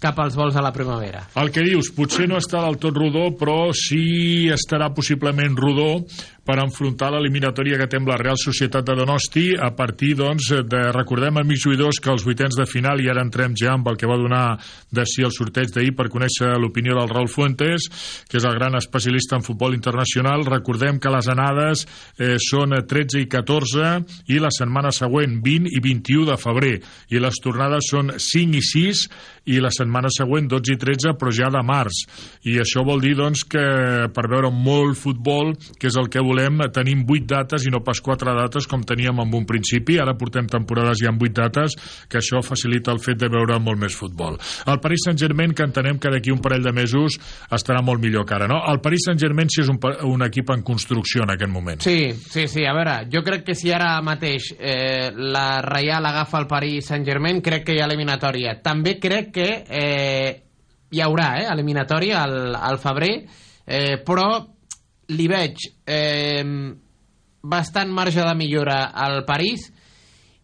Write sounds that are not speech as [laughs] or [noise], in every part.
cap als vols a la primavera. El que dius, potser no està del tot rodó, però sí estarà possiblement rodó per enfrontar l'eliminatòria que té amb la Real Societat de Donosti a partir, doncs, de, recordem, amics jugadors, que els vuitens de final, i ara entrem ja amb el que va donar de si el sorteig d'ahir per conèixer l'opinió del Raúl Fuentes, que és el gran especialista en futbol internacional. Recordem que les anades eh, són 13 i 14 i la setmana següent 20 i 21 de febrer i les tornades són 5 i 6 i la setmana següent 12 i 13 però ja de març. I això vol dir doncs que per veure molt futbol que és el que volem tenim 8 dates i no pas 4 dates com teníem en un principi. Ara portem temporades ja amb 8 dates que això facilita el fet de veure molt més futbol. El Paris Saint-Germain que entenem que d'aquí un parell de mesos estarà molt millor que ara no? el Paris Saint-Germain sí és un, un equip en construcció en aquest moment. Sí, sí, sí, a veure, jo crec que si ara mateix eh, la Reial agafa el Paris Saint-Germain, crec que hi ha eliminatòria. També crec que eh, hi haurà eh, eliminatòria al, al febrer, eh, però li veig eh, bastant marge de millora al París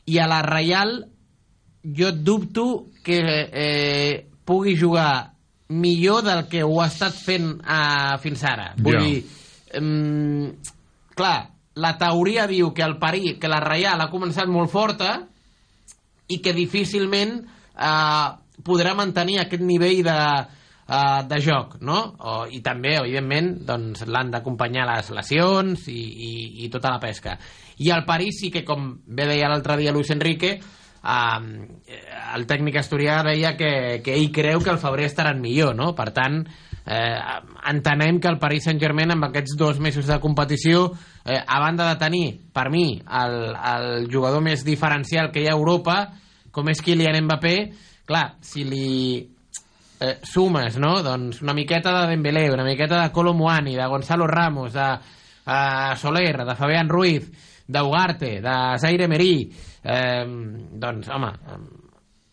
i a la Reial jo dubto que eh, pugui jugar millor del que ho ha estat fent eh, fins ara. Vull Ja. dir, eh, clar, la teoria diu que el París, que la Reial ha començat molt forta i que difícilment eh, podrà mantenir aquest nivell de, eh, de joc, no? O, I també, evidentment, doncs, l'han d'acompanyar les lesions i, i, i tota la pesca. I el París sí que, com bé deia l'altre dia Luis Enrique, eh, el tècnic asturià deia que, que ell creu que el febrer estaran millor, no? Per tant, eh, entenem que el Paris Saint-Germain amb aquests dos mesos de competició eh, a banda de tenir, per mi el, el jugador més diferencial que hi ha a Europa com és Kylian Mbappé clar, si li eh, sumes, no? doncs una miqueta de Dembélé, una miqueta de Kolo Muani de Gonzalo Ramos, de eh, Soler de Fabián Ruiz d'Ugarte, de Zaire Merí eh, doncs home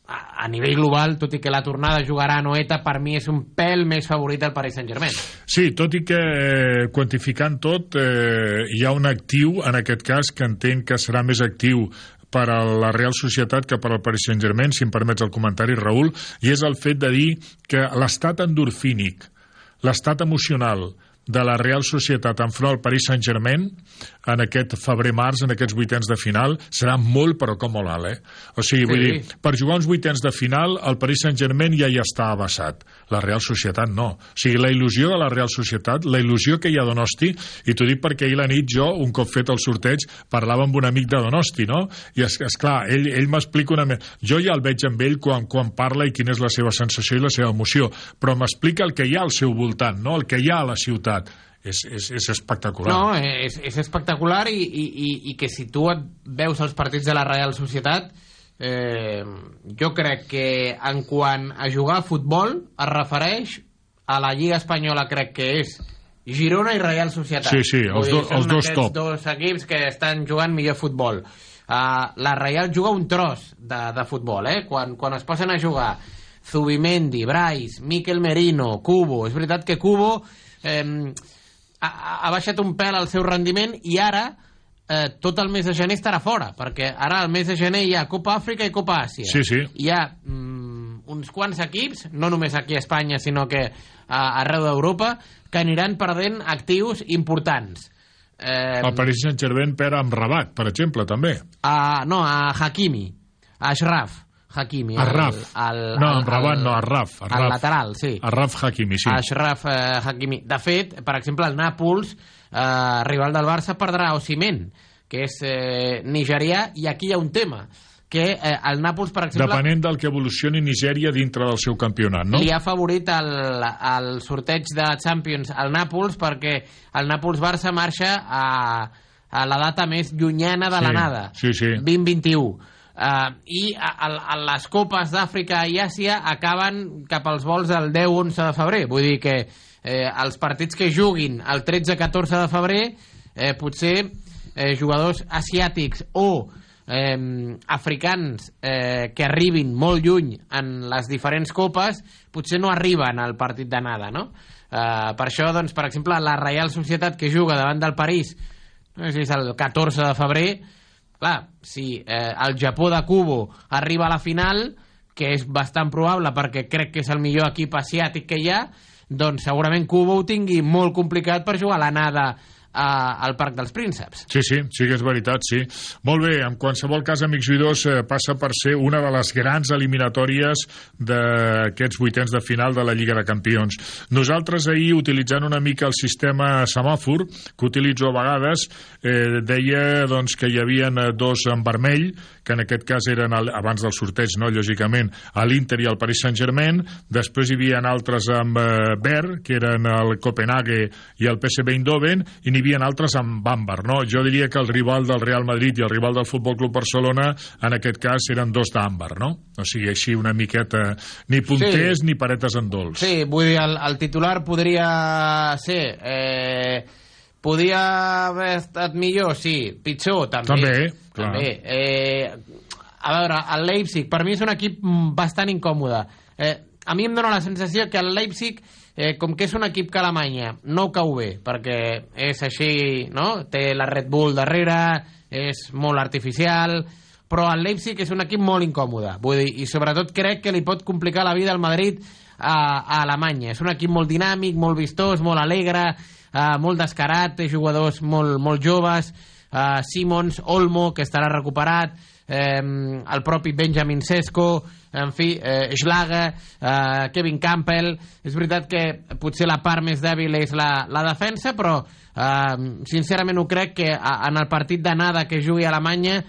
a, a nivell global, tot i que la tornada jugarà a Noeta, per mi és un pèl més favorit del Paris Saint-Germain. Sí, tot i que eh, quantificant tot eh, hi ha un actiu en aquest cas que entenc que serà més actiu per a la Real Societat que per al Paris Saint-Germain, si em permets el comentari, Raül, i és el fet de dir que l'estat endorfínic, l'estat emocional de la Real Societat enfront al Paris Saint-Germain en aquest febrer-març, en aquests vuitens de final, serà molt, però com molt alt, eh? O sigui, vull Sí. dir, per jugar uns vuitens de final, el Paris Saint-Germain ja hi està abassat. La Real Societat no. O sigui, la il·lusió de la Real Societat, la il·lusió que hi ha a Donosti, i t'ho dic perquè ahir la nit jo, un cop fet el sorteig, parlava amb un amic de Donosti, no? I és, és clar, ell, ell m'explica una... me- Jo ja el veig amb ell quan, quan parla i quina és la seva sensació i la seva emoció, però m'explica el que hi ha al seu voltant, no? El que hi ha a la ciutat. És, és, és espectacular. No, és, és espectacular i, i, i, i que si tu et veus els partits de la Real Societat eh, jo crec que en quant a jugar a futbol es refereix a la Lliga Espanyola crec que és Girona i Real Societat Sí, sí, els dir, do- els dos top. dos equips que estan jugant millor futbol uh, la Real juga un tros de, de futbol eh? quan, quan es posen a jugar Zubimendi, Brais, Miquel Merino, Cubo és veritat que Cubo eh, ha, ha baixat un pèl al seu rendiment i ara eh, tot el mes de gener estarà fora, perquè ara al mes de gener hi ha Copa Àfrica i Copa Àsia. Sí, sí. Hi ha mm, uns quants equips, no només aquí a Espanya, sinó que a, arreu d'Europa, que aniran perdent actius importants. Eh, El Paris Saint-Germain perd amb Rabat, per exemple, també. a, no, a Hakimi, a Ashraf, Hakimi. Arraf. El, el, No, el- Amrabat el- no, Arraf, Arraf. El lateral, sí. Arraf Hakimi, sí. Ashraf eh, Hakimi. De fet, per exemple, el Nàpols, eh, rival del Barça, perdrà Osimhen, que és eh, nigerià, i aquí hi ha un tema, que eh, el Nàpols, per exemple... Depenent del que evolucioni Nigèria dintre del seu campionat, no? li ha favorit el, el sorteig de la Champions al Nàpols perquè el Nàpols-Barça marxa a, a la data més llunyana de Sí, l'anada, sí, sí. 2021. Uh, I a, a, a les copes d'Àfrica i Àsia acaben cap als vols del 10-11 de febrer. Vull dir que eh, els partits que juguin el 13-14 de febrer eh, potser eh, jugadors asiàtics o eh, africans eh, que arribin molt lluny en les diferents copes potser no arriben al partit d'anada, no? Eh, per això, doncs, per exemple, la Reial Societat que juga davant del París no sé si és el 14 de febrer clar, si eh, el Japó de Kubo arriba a la final que és bastant probable perquè crec que és el millor equip asiàtic que hi ha doncs segurament Kubo ho tingui molt complicat per jugar a l'anada a, al Parc dels Prínceps Sí, sí, sí que és veritat, sí. Molt bé, en qualsevol cas, amics jugadors, eh, passa per ser una de les grans eliminatòries d'aquests vuitens de final de la Lliga de Campions. Nosaltres ahir, utilitzant una mica el sistema semàfor, que utilitzo a vegades, eh, deia doncs, que hi havia dos en vermell, que en aquest cas eren el, abans del sorteig, no, lògicament, a l'Inter i al Paris Saint-Germain, després hi havia altres amb eh, verd, que eren el Copenhague i el PSV Eindhoven, i havia altres amb àmbar, no? Jo diria que el rival del Real Madrid i el rival del Futbol Club Barcelona, en aquest cas, eren dos d'àmbar, no? O sigui, així una miqueta... Ni punters Sí. ni paretes en dolç. Sí, vull dir, el, el titular podria ser... Eh, podria haver estat millor, sí. Pitjor, també. També, clar. També. Eh, a veure, el Leipzig, per mi és un equip bastant incòmode. Eh, a mi em dóna la sensació que el Leipzig, eh, com que és un equip que Alemanya no cau bé, perquè és així, no? Té la Red Bull darrere, és molt artificial, però el Leipzig és un equip molt incòmode, vull dir, i sobretot crec que li pot complicar la vida al Madrid a, a Alemanya. És un equip molt dinàmic, molt vistós, molt alegre, eh, molt descarat, té jugadors molt, molt joves, eh, Simons, Olmo, que estarà recuperat, eh, el propi Benjamin Sesko, en fi, eh, Schlager, eh, Kevin Campbell... És veritat que potser la part més dèbil és la, la defensa, però eh, sincerament ho crec que a, en el partit d'anada que jugui a Alemanya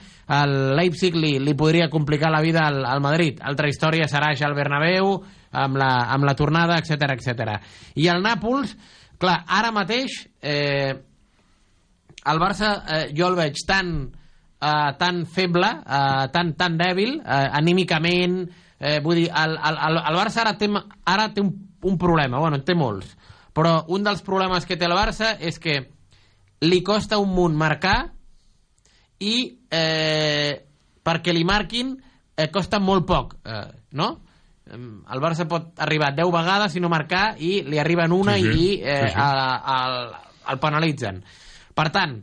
el Leipzig li, li podria complicar la vida al, al Madrid. Altra història serà ja el Bernabéu, amb la, amb la tornada, etc etc. I el Nàpols, clar, ara mateix eh, el Barça eh, jo el veig tan, eh, tan feble, eh, tan, tan dèbil, eh, anímicament, eh, vull dir, el, el, el, el Barça ara té, ara té un, un problema, bueno, en té molts, però un dels problemes que té el Barça és que li costa un munt marcar i eh, perquè li marquin eh, costa molt poc, eh, no? El Barça pot arribar 10 vegades i no marcar i li arriben una Sí, sí. i eh, Sí, sí. a- al- el penalitzen. Per tant,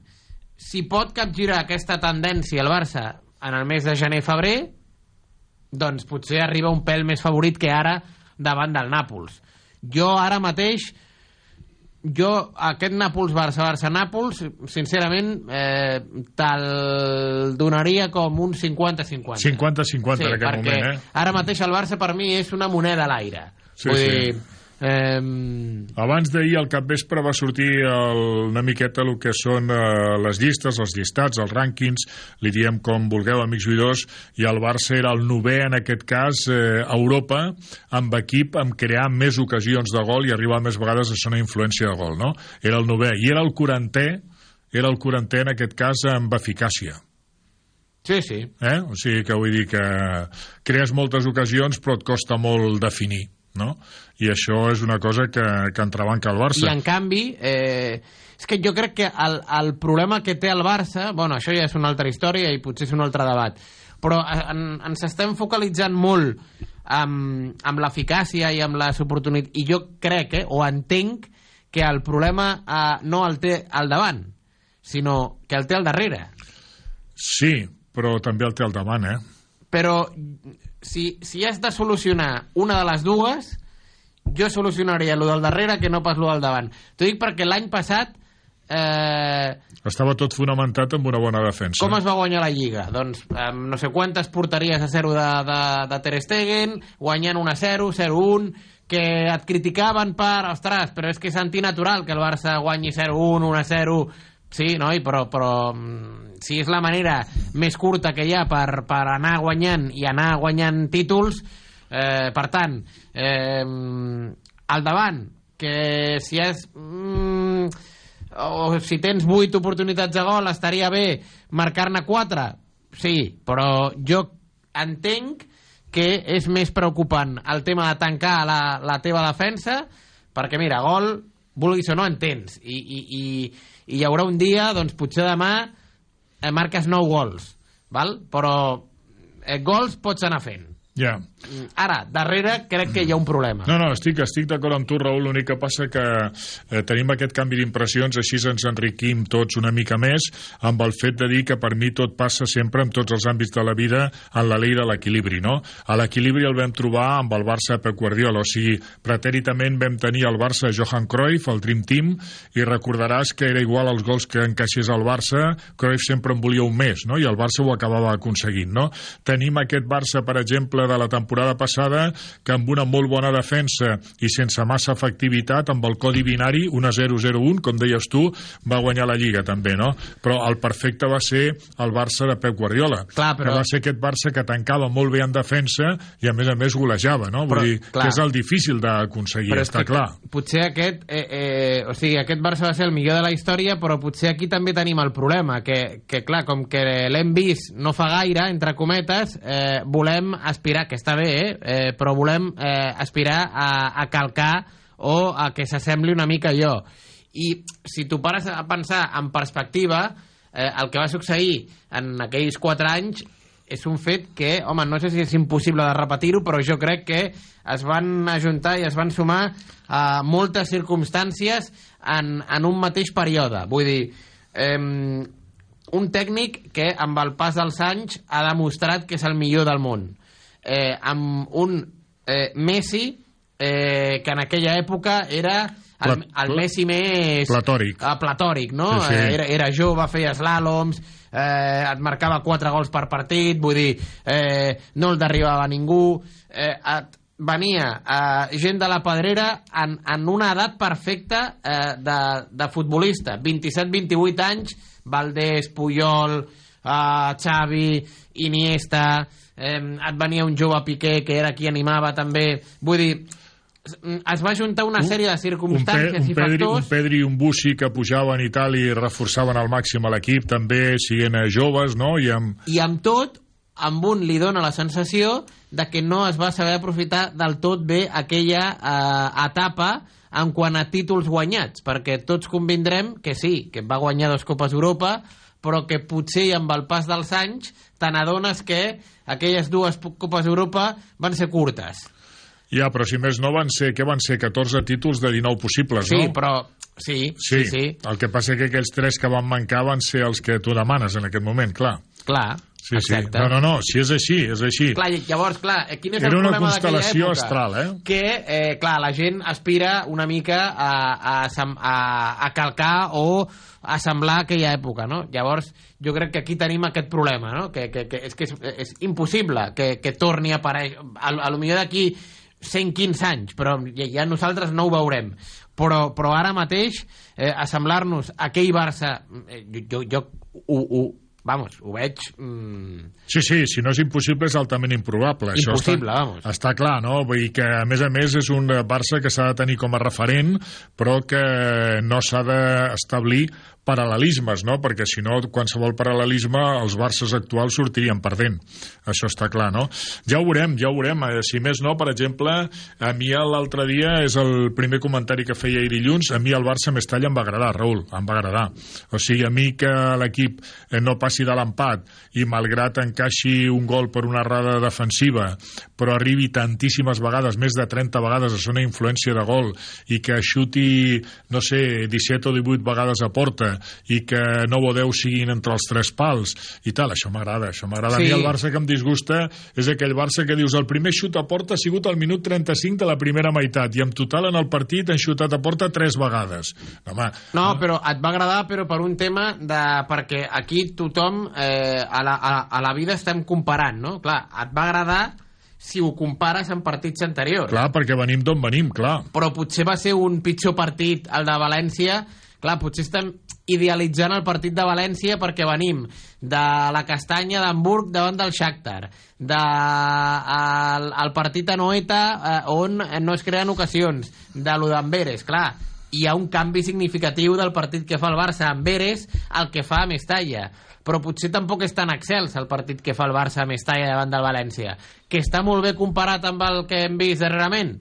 si pot capgirar aquesta tendència el Barça en el mes de gener-febrer, doncs potser arriba un pèl més favorit que ara davant del Nàpols. Jo ara mateix jo aquest Nàpols-Barça, Barça-Nàpols, sincerament, eh, te'l donaria com un 50-50. 50-50 en aquest moment, eh? ara mateix el Barça per mi és una moneda a l'aire. Sí, Vull sí. dir, eh, Abans d'ahir, al capvespre, va sortir el, una miqueta el que són eh, les llistes, els llistats, els rànquings, li diem com vulgueu, amics jugadors, i el Barça era el novè, en aquest cas, eh, a Europa, amb equip, amb crear més ocasions de gol i arribar més vegades a ser una influència de gol, no? Era el novè. I era el quarantè, era el quarantè, en aquest cas, amb eficàcia. sí, sí. Eh? O sigui que vull dir que crees moltes ocasions però et costa molt definir, no? I això és una cosa que, que entrebanca el Barça. I en canvi, eh, és que jo crec que el, el problema que té el Barça, bueno, això ja és una altra història i potser és un altre debat, però eh, en, ens estem focalitzant molt amb, amb l'eficàcia i amb les oportunitats, i jo crec, eh, o entenc, que el problema eh, no el té al davant, sinó que el té al darrere. Sí, però també el té al davant, eh? Però si, si has de solucionar una de les dues, jo solucionaria lo del darrere que no pas lo del davant. T'ho dic perquè l'any passat eh, Estava tot fonamentat amb una bona defensa. com es va guanyar la Lliga? Doncs amb no sé quantes porteries a 0 de, de, de Ter Stegen, guanyant 1-0, 0-1, que et criticaven per, ostres, però és que és antinatural que el Barça guanyi 0-1, 1-0, sí, noi, però, però mm, si és la manera més curta que hi ha per, per anar guanyant i anar guanyant títols, eh, per tant, eh, al davant, que si és... Mm, o si tens 8 oportunitats de gol estaria bé marcar-ne 4 sí, però jo entenc que és més preocupant el tema de tancar la, la teva defensa perquè mira, gol vulguis o no en tens. I, i, i, i hi haurà un dia, doncs potser demà eh, marques 9 gols val? però eh, gols pots anar fent Ja. ara, darrere crec que hi ha un problema No, no, estic, estic d'acord amb tu, Raül. L'únic que passa que eh, tenim aquest canvi d'impressions, així ens enriquim tots una mica més, amb el fet de dir que per mi tot passa sempre en tots els àmbits de la vida en la llei de l'equilibri, no? A l'equilibri el vam trobar amb el Barça Pep Guardiola, o sigui, pretèritament vam tenir el Barça Johan Cruyff, el Dream Team, i recordaràs que era igual els gols que encaixés el Barça, Cruyff sempre en volia un més, no? I el Barça ho acabava aconseguint, no? Tenim aquest Barça, per exemple, de la temporada passada, que amb una molt bona defensa i sense massa efectivitat, amb el codi binari, una 0-0-1, com deies tu, va guanyar la Lliga també, no? Però el perfecte va ser el Barça de Pep Guardiola, Clar, però- que va ser aquest Barça que tancava molt bé en defensa i a més a més golejava, no? Vull Però, dir, clar. que és el difícil d'aconseguir, està que clar. Potser aquest, eh, eh, o sigui, aquest Barça va ser el millor de la història, però potser aquí també tenim el problema, que, que clar, com que l'hem vist no fa gaire, entre cometes, eh, volem aspirar, que està bé, eh, eh, però volem eh, aspirar a, a calcar o a que s'assembli una mica allò. I si tu pares a pensar en perspectiva, eh, el que va succeir en aquells 4 anys és un fet que, home, no sé si és impossible de repetir-ho, però jo crec que es van ajuntar i es van sumar a moltes circumstàncies en, en un mateix període. Vull dir, eh, un tècnic que amb el pas dels anys ha demostrat que és el millor del món. Eh, amb un eh, Messi eh, que en aquella època era el, el Messi més... Platòric. Ah, platòric, no? Sí, sí. Eh, era, era jove, feia slàloms, eh, et marcava 4 gols per partit, vull dir, eh, no el derribava ningú, eh, et venia eh, gent de la pedrera en, en una edat perfecta eh, de, de futbolista, 27-28 anys, Valdés, Puyol, eh, Xavi, Iniesta, eh, et venia un jove Piqué que era qui animava també, vull dir, es va juntar una sèrie de un, pe, circumstàncies un, i Pedri, un factors Pedri i un Bussi que pujaven i tal i reforçaven al màxim a l'equip també siguent eh, joves no? i amb, i amb tot amb un li dona la sensació de que no es va saber aprofitar del tot bé aquella eh, etapa en quant a títols guanyats, perquè tots convindrem que sí, que va guanyar dos Copes d'Europa, però que potser amb el pas dels anys te n'adones que aquelles dues Copes d'Europa van ser curtes. ja, però si més no van ser, què van ser, 14 títols de 19 possibles, Sí, no? però... Sí, Sí, sí, sí, el que passa que aquells tres que van mancar van ser els que tu demanes en aquest moment, clar. clar, Sí, exacte. sí. No, no, no, si és així, és així. Clar, llavors, clar, quin és Era el problema d'aquella constel·lació època? astral, eh? Que, eh, clar, la gent aspira una mica a, a, a, a calcar o a semblar aquella època, no? Llavors, jo crec que aquí tenim aquest problema, no? Que, que, que és que és, és impossible que, que torni a aparèixer. A, a lo millor d'aquí 115 anys, però ja, ja nosaltres no ho veurem. Però, però ara mateix, eh, assemblar-nos a aquell Barça, eh, jo, jo, jo ho, ho, vamos, ho veig... Mm, Sí, sí, si no és impossible és altament improbable. Impossible, està, vamos. Està clar, no? Vull dir que, a més a més, és un Barça que s'ha de tenir com a referent, però que no s'ha d'establir paral·lelismes, no? Perquè si no, qualsevol paral·lelisme, els Barces actuals sortirien perdent. Això està clar, no? Ja ho veurem, ja ho veurem. Eh, Si més no, per exemple, a mi l'altre dia, és el primer comentari que feia ahir dilluns, a mi el Barça Mestalla em va agradar, Raül, em va agradar. O sigui, a mi que l'equip eh, no passi de l'empat i malgrat encaixi un gol per una errada defensiva, però arribi tantíssimes vegades, més de 30 vegades a una influència de gol i que xuti, no sé, 17 o 18 vegades a porta i que no Bodeu siguin entre els tres pals i tal, això m'agrada, això m'agrada. Sí. A mi el Barça que em disgusta és aquell Barça que dius el primer xut a porta ha sigut al minut 35 de la primera meitat i en total en el partit han xutat a porta tres vegades. Home, No, però et va agradar però per un tema de... perquè aquí tothom eh, a, la, a, a la vida estem comparant, no? Clar, et va agradar si ho compares amb partits anteriors. clar, perquè venim d'on venim, clar. Però potser va ser un pitjor partit, el de València. Clar, potser estem idealitzant el partit de València perquè venim de la castanya d'Hamburg davant del Shakhtar, de el, el partit a Noeta eh, on no es creen ocasions, de lo d'Amberes, clar, hi ha un canvi significatiu del partit que fa el Barça. Amb Beres al que fa a Mestalla. Però potser tampoc és tan excels el partit que fa el Barça a Mestalla davant del València. Que està molt bé comparat amb el que hem vist darrerament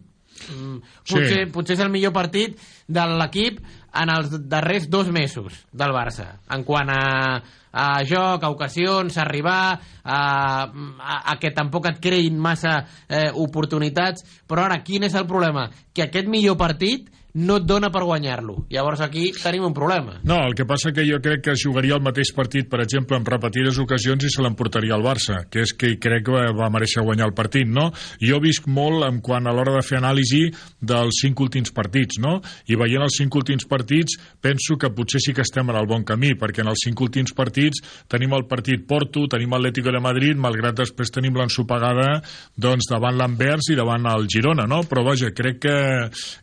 potser, Sí. potser és el millor partit de l'equip en els darrers dos mesos del Barça en quant a, a joc, a ocasions, a arribar a, a, a que tampoc et creïn massa eh, oportunitats però ara quin és el problema? que aquest millor partit no et dona per guanyar-lo llavors aquí tenim un problema No, el que passa que jo crec que jugaria el mateix partit, per exemple, en repetides ocasions i se l'emportaria al Barça, que és que crec que va, mereixer guanyar el partit, no? Jo visc molt en quant a l'hora de fer anàlisi dels cinc últims partits, no? I veient els cinc últims partits penso que potser sí que estem en el bon camí, perquè en els cinc últims partits tenim el partit Porto, tenim l'Atlético de Madrid, malgrat després tenim l'ensopegada doncs, davant l'Anvers i davant el Girona, no? Però vaja, crec que,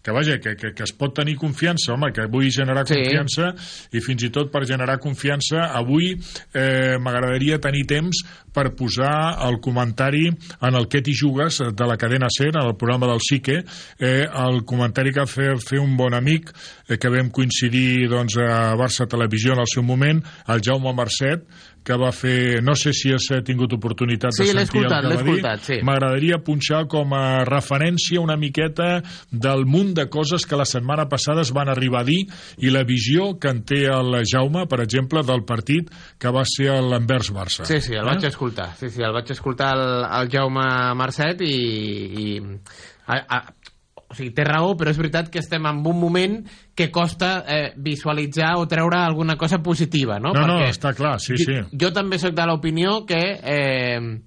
que vaja, que, que, que es pot tenir confiança, home, que vull generar Sí. confiança i fins i tot per generar confiança avui eh, m'agradaria tenir temps per posar el comentari en el que t'hi jugues eh, de la cadena SER, en el programa del Sique eh, el comentari que va fer, fer un bon amic eh, que vam coincidir doncs, a Barça Televisió en el seu moment el Jaume Mercet que va fer, no sé si has eh, tingut oportunitat Sí, de sentir el que va dir. sí. M'agradaria punxar com a referència una miqueta del munt de coses que la setmana passada es van arribar a dir i la visió que en té el Jaume, per exemple, del partit que va ser l'Anvers Barça. Sí, sí, el vaig escoltar. Sí, sí, el vaig escoltar el, el Jaume Marcet i... i a, a, o sigui, té raó, però és veritat que estem en un moment que costa eh, visualitzar o treure alguna cosa positiva, no? No, no, Perquè està clar, sí, jo, sí. Jo també sóc de l'opinió que... Eh,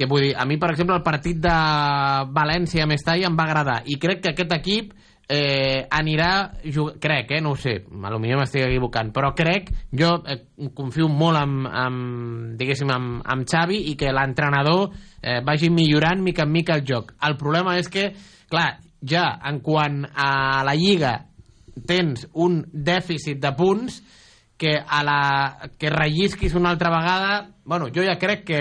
que vull dir, a mi, per exemple, el partit de València-Mestalla em va agradar i crec que aquest equip eh, anirà, crec, eh, no ho sé, a lo millor m'estic equivocant, però crec, jo eh, confio molt amb, amb diguéssim, amb, amb Xavi i que l'entrenador eh, vagi millorant mica en mica el joc. El problema és que, clar, ja en quant a la Lliga tens un dèficit de punts que a la que rellisquis una altra vegada. Bueno, jo ja crec que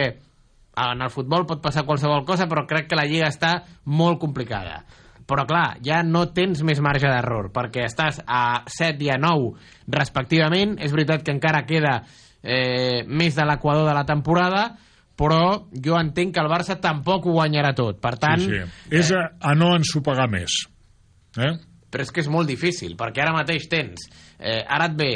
en el futbol pot passar qualsevol cosa però crec que la Lliga està molt complicada. Però clar, ja no tens més marge d'error perquè estàs a 7 i a 9 respectivament, és veritat que encara queda eh, més de l'equador de la temporada però jo entenc que el Barça tampoc ho guanyarà tot per tant, sí, sí. És a, a no ensopegar més. Eh? però és que és molt difícil, perquè ara mateix tens, eh, ara et ve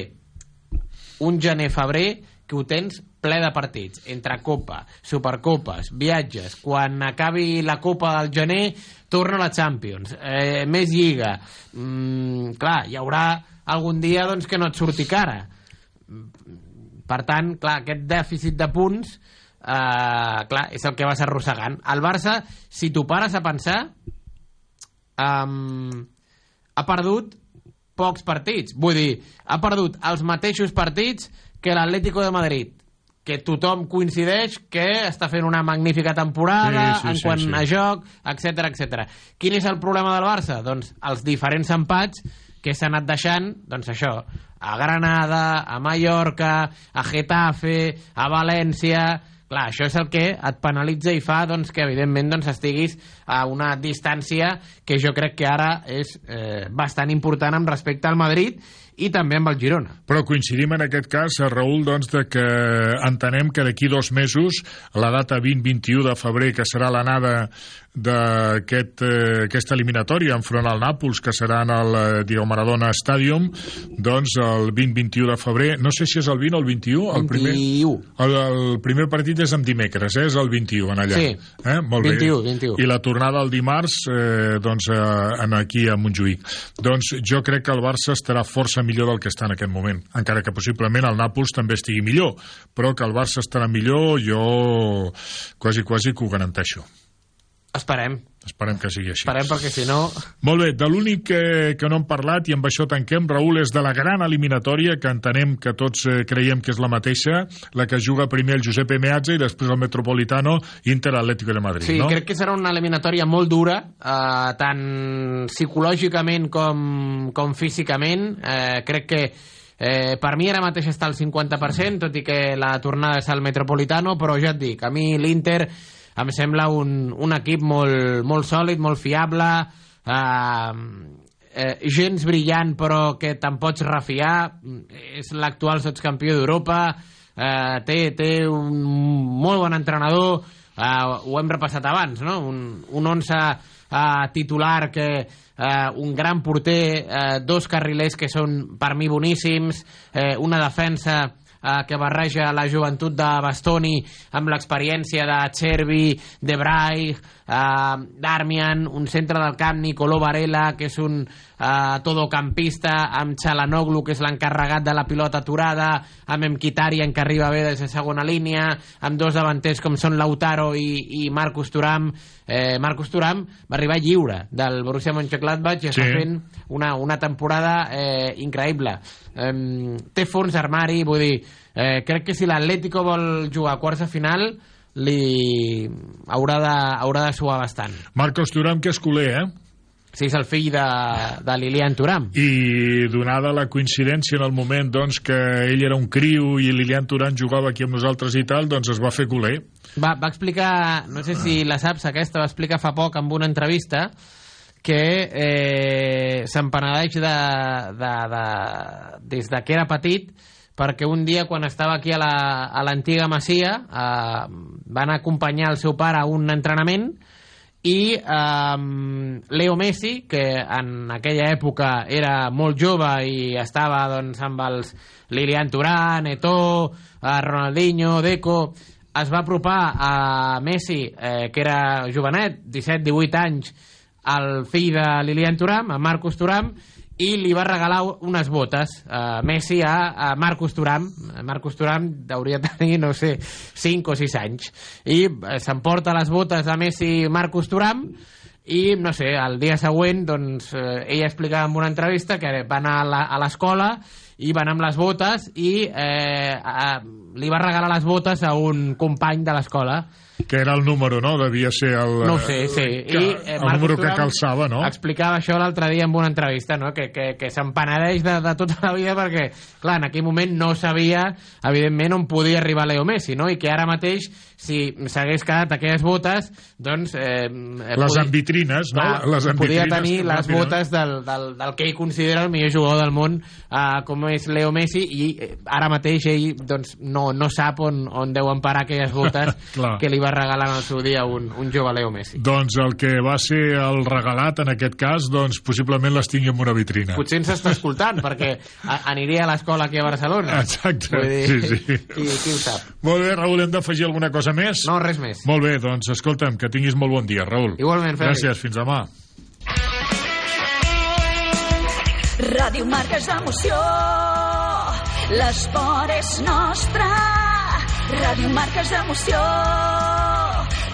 un gener-febrer que ho tens ple de partits, entre Copa, Supercopes, viatges, quan acabi la Copa del gener torna a la Champions, eh, més Lliga, mm, clar, hi haurà algun dia doncs, que no et surti cara. Per tant, clar, aquest dèficit de punts eh, clar, és el que vas arrossegant. El Barça, si t'ho pares a pensar, um, ha perdut pocs partits. Vull dir, ha perdut els mateixos partits que l'Atlético de Madrid que tothom coincideix que està fent una magnífica temporada Sí, sí, en sí, quant sí. a joc, etc etc. Quin és el problema del Barça? Doncs els diferents empats que s'ha anat deixant, doncs això, a Granada, a Mallorca, a Getafe, a València... Clar, això és el que et penalitza i fa doncs, que, evidentment, doncs, estiguis a una distància que jo crec que ara és eh, bastant important amb respecte al Madrid i també amb el Girona. Però coincidim en aquest cas, eh, Raül, doncs, de que entenem que d'aquí dos mesos, la data 20-21 de febrer, que serà l'anada d'aquesta eh, aquesta eliminatòria enfront al Nàpols, que serà en el eh, Diego Maradona Stadium, doncs el 20-21 de febrer, no sé si és el 20 o el 21, el primer, 21. el, el primer partit és en dimecres, eh? és el 21 en allà. Sí. eh? Molt 21, bé. 21. I la tornada el dimarts, eh, doncs, eh, aquí a Montjuïc. Doncs jo crec que el Barça estarà força millor del que està en aquest moment, encara que possiblement el Nàpols també estigui millor, però que el Barça estarà millor, jo quasi, quasi que ho garanteixo. Esperem. Esperem que sigui així. Esperem perquè si no... Molt bé, de l'únic que, que no hem parlat, i amb això tanquem, Raül, és de la gran eliminatòria, que entenem que tots eh, creiem que és la mateixa, la que juga primer el Giuseppe Meazza i després el Metropolitano Inter Atlético de Madrid, Sí, no? crec que serà una eliminatòria molt dura, eh, tant psicològicament com, com físicament. Eh, crec que eh, per mi ara mateix està al 50%, tot i que la tornada és al Metropolitano, però ja et dic, a mi l'Inter em sembla un, un equip molt, molt sòlid, molt fiable, eh, eh, gens brillant però que te'n pots refiar, és l'actual sotscampió d'Europa, eh, té, té un molt bon entrenador, eh, ho hem repassat abans, no? un, un 11 eh, titular que eh, un gran porter, eh, dos carrilers que són per mi boníssims, eh, una defensa eh, que barreja la joventut de Bastoni amb l'experiència de Chervi, de Brai, eh, Darmian, un centre del camp, Nicolò Varela, que és un eh, todocampista, amb Chalanoglu, que és l'encarregat de la pilota aturada, amb Mkhitaryan, que arriba bé des de segona línia, amb dos davanters com són Lautaro i, i Marcus Thuram. Eh, Marcus Thuram va arribar lliure del Borussia Mönchengladbach i Sí. està fent una, una temporada eh, increïble. Eh, té fons d'armari, vull dir, eh, crec que si l'Atlético vol jugar a quarts de final li haurà de, haurà de suar bastant. Marcos Thuram, que és culer, eh? Sí, és el fill de, de Lilian Thuram. I donada la coincidència en el moment doncs, que ell era un criu i Lilian Turan jugava aquí amb nosaltres i tal, doncs es va fer culer. Va, va explicar, no sé si la saps aquesta, va explicar fa poc en una entrevista que eh, se'n penedeix de, de, de, des de que era petit perquè un dia quan estava aquí a la- a l'antiga Masia eh, van acompanyar el seu pare a un entrenament i eh, Leo Messi, que en aquella època era molt jove i estava doncs, amb els Lilian Thuram, Eto'o, eh, Ronaldinho, Deco, es va apropar a Messi, eh, que era jovenet, 17-18 anys, el fill de Lilian Thuram, a Marcus Thuram, i li va regalar unes botes a Messi a, a Marcus Thuram. Marcus Thuram hauria de tenir, no sé 5 o 6 anys. I eh, s'emporta les botes a Messi Marcus Thuram i, no sé, el dia següent doncs, eh, ella explicava en una entrevista que va anar a l'escola i va anar amb les botes i eh, a, li va regalar les botes a un company de l'escola Que era el número, no? Devia ser el... no ho sé, sí. Que, I, el Marcus número que calçava, no? Explicava això l'altre dia en una entrevista, no? que, que, que se'n penedeix de, de tota la vida perquè, clar, en aquell moment no sabia, evidentment, on podia arribar Leo Messi, no? i que ara mateix, si s'hagués quedat aquelles botes, doncs... Eh, eh, Les podi- ambitrines, no? Clar, Les podia ambitrines tenir que les ràpidament- botes del, del, del que ell considera el millor jugador del món, eh, com és Leo Messi, i eh, ara mateix ell doncs, no, no sap on, on deuen parar aquelles botes [laughs] que li va regalar en el seu dia un, un jove Leo Messi. Doncs el que va ser el regalat en aquest cas, doncs possiblement les tingui en una vitrina. Potser ens està escoltant, perquè aniria a l'escola aquí a Barcelona. Exacte, Vull dir, sí, sí. Qui, qui ho sap? Molt bé, Raül, hem d'afegir alguna cosa més? No, res més. Molt bé, doncs escolta'm, que tinguis molt bon dia, Raül. Igualment, Fèlix. Gràcies, fins demà. Ràdio Marca és emoció, l'esport és nostre. Ràdio Marca és emoció,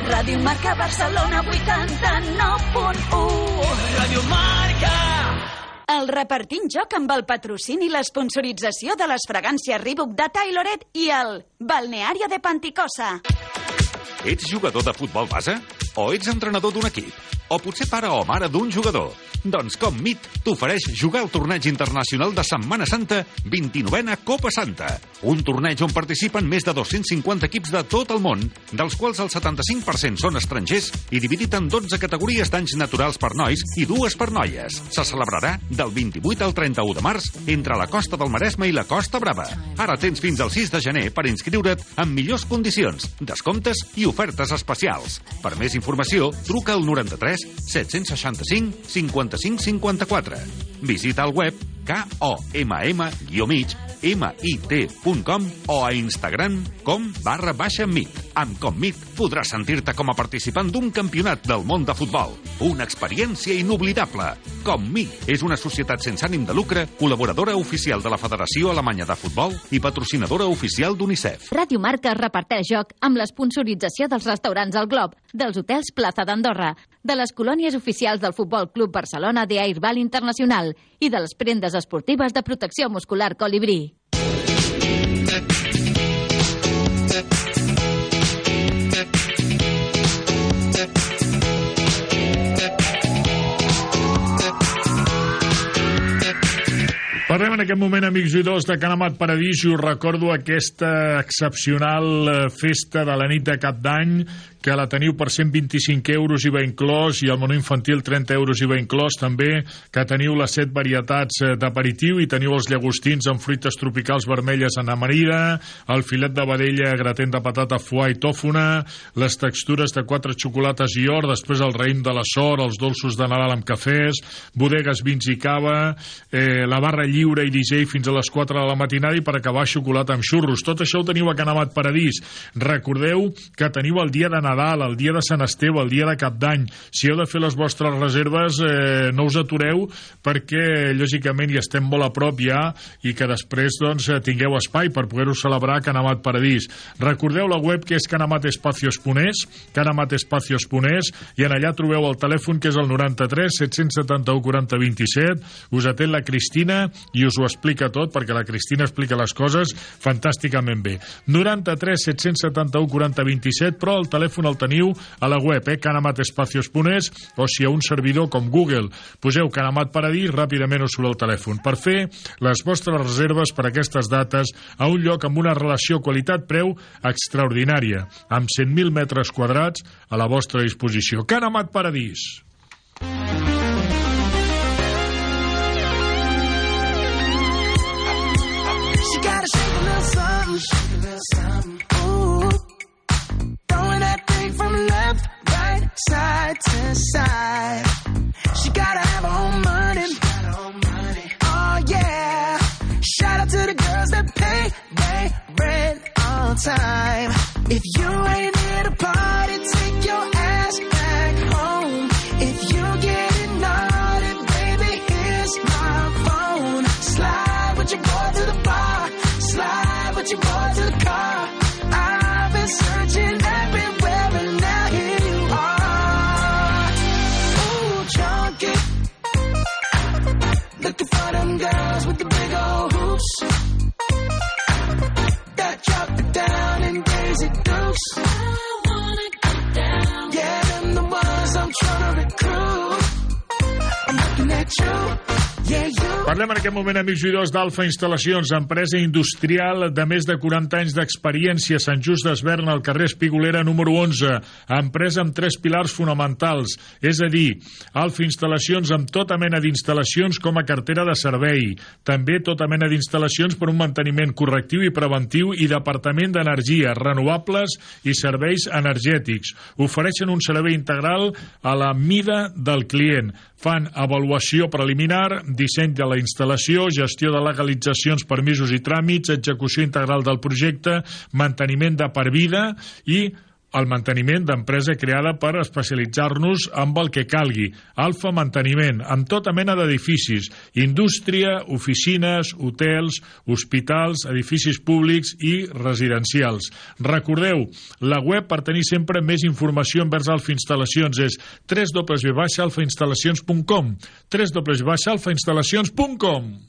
Ràdio Marca Barcelona 89.1. Ràdio Marca. El repartint joc amb el patrocini i l'esponsorització de les fragàncies Reebok de Tayloret i el Balneario de Panticosa. Ets jugador de futbol base? O ets entrenador d'un equip? O potser pare o mare d'un jugador? Doncs com MIT t'ofereix jugar al torneig internacional de Setmana Santa 29a Copa Santa. Un torneig on participen més de 250 equips de tot el món, dels quals el 75% són estrangers i dividit en 12 categories d'anys naturals per nois i dues per noies. Se celebrarà del 28 al 31 de març entre la costa del Maresme i la Costa Brava. Ara tens fins al 6 de gener per inscriure't amb millors condicions, descomptes i ofertes especials. Per més informació, truca al 93 765 55 54. Visita el web komm-mit.com o a Instagram com barra baixa mit. Amb Commit podràs sentir-te com a participant d'un campionat del món de futbol. Una experiència inoblidable. Commit és una societat sense ànim de lucre, col·laboradora oficial de la Federació Alemanya de Futbol i patrocinadora oficial d'UNICEF. Ràdio Marca reparteix joc amb l'esponsorització dels restaurants al Glob, dels hotels Plaza d'Andorra, de les colònies oficials del Futbol Club Barcelona de Airball Internacional i de les prendes esportives de protecció muscular Colibrí. Parlem en aquest moment, amics i dos, de Canamat Paradís i us recordo aquesta excepcional eh, festa de la nit de cap d'any que la teniu per 125 euros i va inclòs i el menú infantil 30 euros i va inclòs també, que teniu les set varietats eh, d'aperitiu i teniu els llagostins amb fruites tropicals vermelles en amarida, el filet de vedella gratent de patata foie i tòfona, les textures de quatre xocolates i or, després el raïm de la sort, els dolços de Nadal amb cafès, bodegues, vins i cava, eh, la barra lliure i DJ fins a les 4 de la matinada i per acabar xocolata amb xurros. Tot això ho teniu a Canamat Paradís. Recordeu que teniu el dia de Nadal, el dia de Sant Esteve, el dia de Cap d'Any. Si heu de fer les vostres reserves, eh, no us atureu perquè, lògicament, hi estem molt a prop ja i que després doncs, eh, tingueu espai per poder-ho celebrar a Canamat Paradís. Recordeu la web que és canamatespacios.es, canamatespacios.es, i en allà trobeu el telèfon que és el 93 771 40 27. Us atén la Cristina i us ho explica tot, perquè la Cristina explica les coses fantàsticament bé. 93 771 40 27, però el telèfon el teniu a la web, eh, canamatespacios.es, o si a un servidor com Google poseu Canamat Paradís, ràpidament us surt el telèfon. Per fer les vostres reserves per aquestes dates a un lloc amb una relació qualitat-preu extraordinària, amb 100.000 metres quadrats a la vostra disposició. Canamat Paradís. She shake a little something, little something. Throwing that thing from left, right, side to side. She gotta have her own money. Oh yeah. Shout out to the girls that pay they rent on time. If you ain't here to party, take your ass back home. If you getting naughty, baby, here's my phone. Slide with your boy to the bar. Slide with your boy to the car. Parlem en aquest moment, amics i dos, d'Alfa Instal·lacions, empresa industrial de més de 40 anys d'experiència, Sant Just d'Esvern, al carrer Espigolera número 11. Empresa amb tres pilars fonamentals, és a dir, Alfa Instal·lacions amb tota mena d'instal·lacions com a cartera de servei, també tota mena d'instal·lacions per un manteniment correctiu i preventiu i departament d'energia, renovables i serveis energètics. Ofereixen un servei integral a la mida del client. Fan avaluació preliminar, disseny de la instal·lació, gestió de legalitzacions, permisos i tràmits, execució integral del projecte, manteniment de per vida i el manteniment d'empresa creada per especialitzar-nos amb el que calgui. Alfa Manteniment, amb tota mena d'edificis, indústria, oficines, hotels, hospitals, edificis públics i residencials. Recordeu, la web per tenir sempre més informació envers Alfa Instal·lacions és www.alfainstal·lacions.com www.alfainstal·lacions.com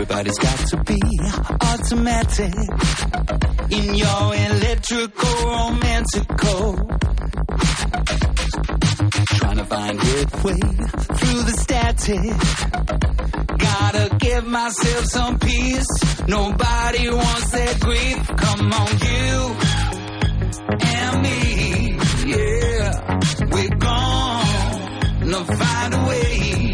Everybody's got to be automatic in your electrical romantical. Trying to find way through the static. Gotta give myself some peace. Nobody wants that grief. Come on, you and me. Yeah, we're gonna find a way.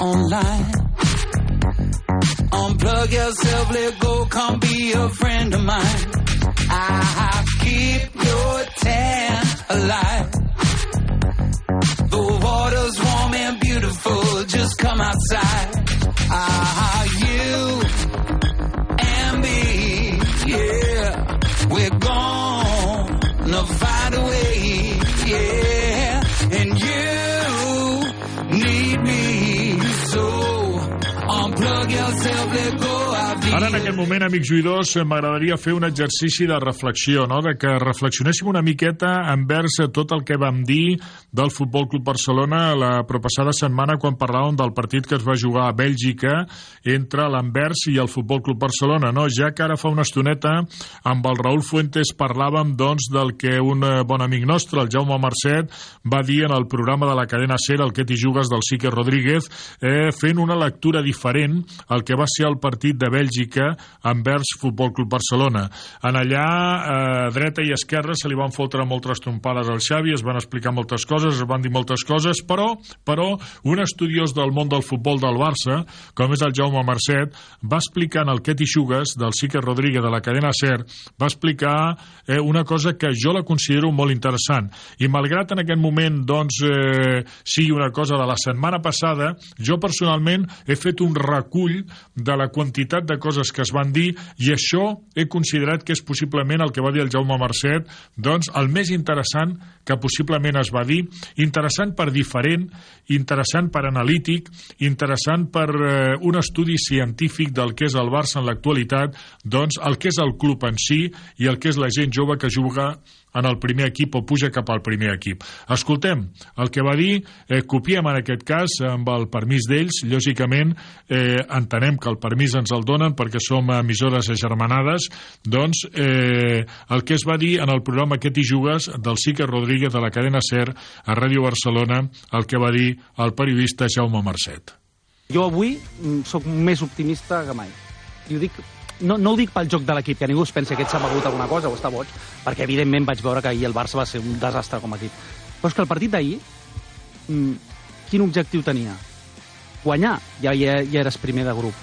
Online. Unplug yourself, let go, come be a friend of mine. I keep your tan alive. The water's warm and beautiful, just come outside. Ah, aquest moment, amics juïdors, eh, m'agradaria fer un exercici de reflexió, no? de que reflexionéssim una miqueta envers eh, tot el que vam dir del Futbol Club Barcelona la propassada setmana quan parlàvem del partit que es va jugar a Bèlgica entre l'Anvers i el Futbol Club Barcelona. No? Ja que ara fa una estoneta amb el Raül Fuentes parlàvem doncs, del que un eh, bon amic nostre, el Jaume Marcet, va dir en el programa de la cadena SER, el que t'hi jugues del Sique Rodríguez, eh, fent una lectura diferent al que va ser el partit de Bèlgica envers Futbol Club Barcelona. En allà, eh, dreta i esquerra, se li van fotre moltes trompades al Xavi, es van explicar moltes coses, es van dir moltes coses, però, però un estudiós del món del futbol del Barça, com és el Jaume Marcet, va explicar en el Què t'hi jugues, del Sique Rodríguez, de la cadena SER, va explicar eh, una cosa que jo la considero molt interessant. I malgrat en aquest moment doncs, eh, sigui una cosa de la setmana passada, jo personalment he fet un recull de la quantitat de coses que es van dir i això he considerat que és possiblement el que va dir el Jaume Marcet, doncs el més interessant que possiblement es va dir, interessant per diferent, interessant per analític, interessant per eh, un estudi científic del que és el Barça en l'actualitat, doncs el que és el club en si i el que és la gent jove que juga en el primer equip o puja cap al primer equip. Escoltem el que va dir, eh, copiem en aquest cas amb el permís d'ells, lògicament eh, entenem que el permís ens el donen perquè som emissores agermanades, doncs eh, el que es va dir en el programa Que t'hi jugues del Sique Rodríguez de la cadena SER a Ràdio Barcelona, el que va dir el periodista Jaume Marcet. Jo avui mm, sóc més optimista que mai. I ho dic no, no ho dic pel joc de l'equip, que ningú es pensi que ell s'ha begut alguna cosa o està boig, perquè evidentment vaig veure que ahir el Barça va ser un desastre com a equip. Però és que el partit d'ahir, mm, quin objectiu tenia? Guanyar, ja, ja, ja eres primer de grup.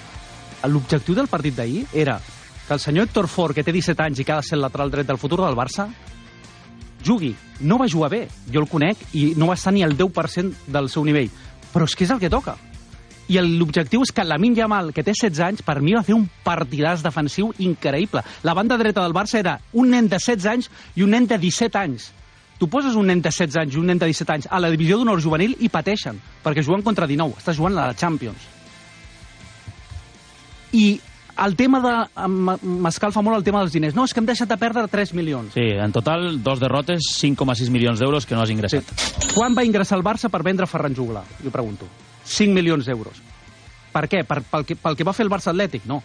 L'objectiu del partit d'ahir era que el senyor Héctor Ford, que té 17 anys i que ha de ser el lateral dret del futur del Barça, jugui. No va jugar bé, jo el conec, i no va estar ni al 10% del seu nivell. Però és que és el que toca. I l'objectiu és que Lamin Yamal, que té 16 anys, per mi va fer un partidàs defensiu increïble. La banda dreta del Barça era un nen de 16 anys i un nen de 17 anys. Tu poses un nen de 16 anys i un nen de 17 anys a la divisió d'honor juvenil i pateixen, perquè juguen contra 19, estàs jugant a la Champions. I el tema de... M'escalfa molt el tema dels diners. No, és que hem deixat de perdre 3 milions. Sí, en total, dos derrotes, 5,6 milions d'euros que no has ingressat. Quan va ingressar el Barça per vendre Ferran Jugla? Jo pregunto. 5 milions d'euros. Per què? Per, pel, que, pel que va fer el Barça Atlètic? No.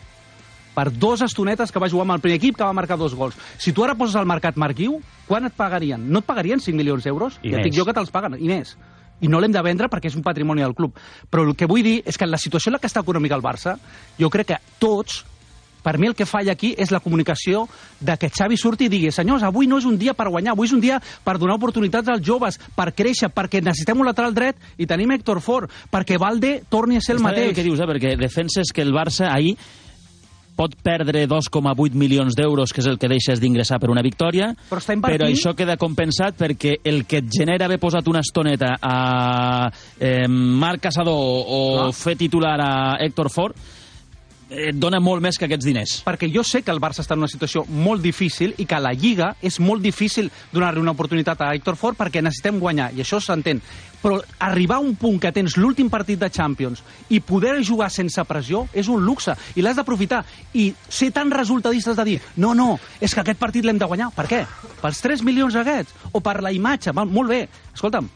Per dos estonetes que va jugar amb el primer equip que va marcar dos gols. Si tu ara poses al mercat Marquiu, quan et pagarien? No et pagarien 5 milions d'euros? Ja et dic jo que te'ls paguen, i més. I no l'hem de vendre perquè és un patrimoni del club. Però el que vull dir és que en la situació en la que està econòmica el Barça, jo crec que tots Per mi el que falla aquí és la comunicació de que Xavi surti i digui senyors, avui no és un dia per guanyar, avui és un dia per donar oportunitats als joves, per créixer, perquè necessitem un lateral dret i tenim Héctor Fort, perquè Valde torni a ser el Està mateix. El que dius, eh? perquè defenses que el Barça ahir pot perdre 2,8 milions d'euros, que és el que deixes d'ingressar per una victòria, però, està invertint... però això queda compensat perquè el que et genera haver posat una estoneta a eh, Marc Casador o Ah. fer titular a Héctor Fort et dona molt més que aquests diners. perquè jo sé que el Barça està en una situació molt difícil i que la Lliga és molt difícil donar-li una oportunitat a Héctor Fort perquè necessitem guanyar, i això s'entén. Però arribar a un punt que tens l'últim partit de Champions i poder jugar sense pressió és un luxe, i l'has d'aprofitar. I ser tan resultadistes de dir no, no, és que aquest partit l'hem de guanyar. Per què? Pels 3 milions aquests? O per la imatge? Molt bé. Escolta'm,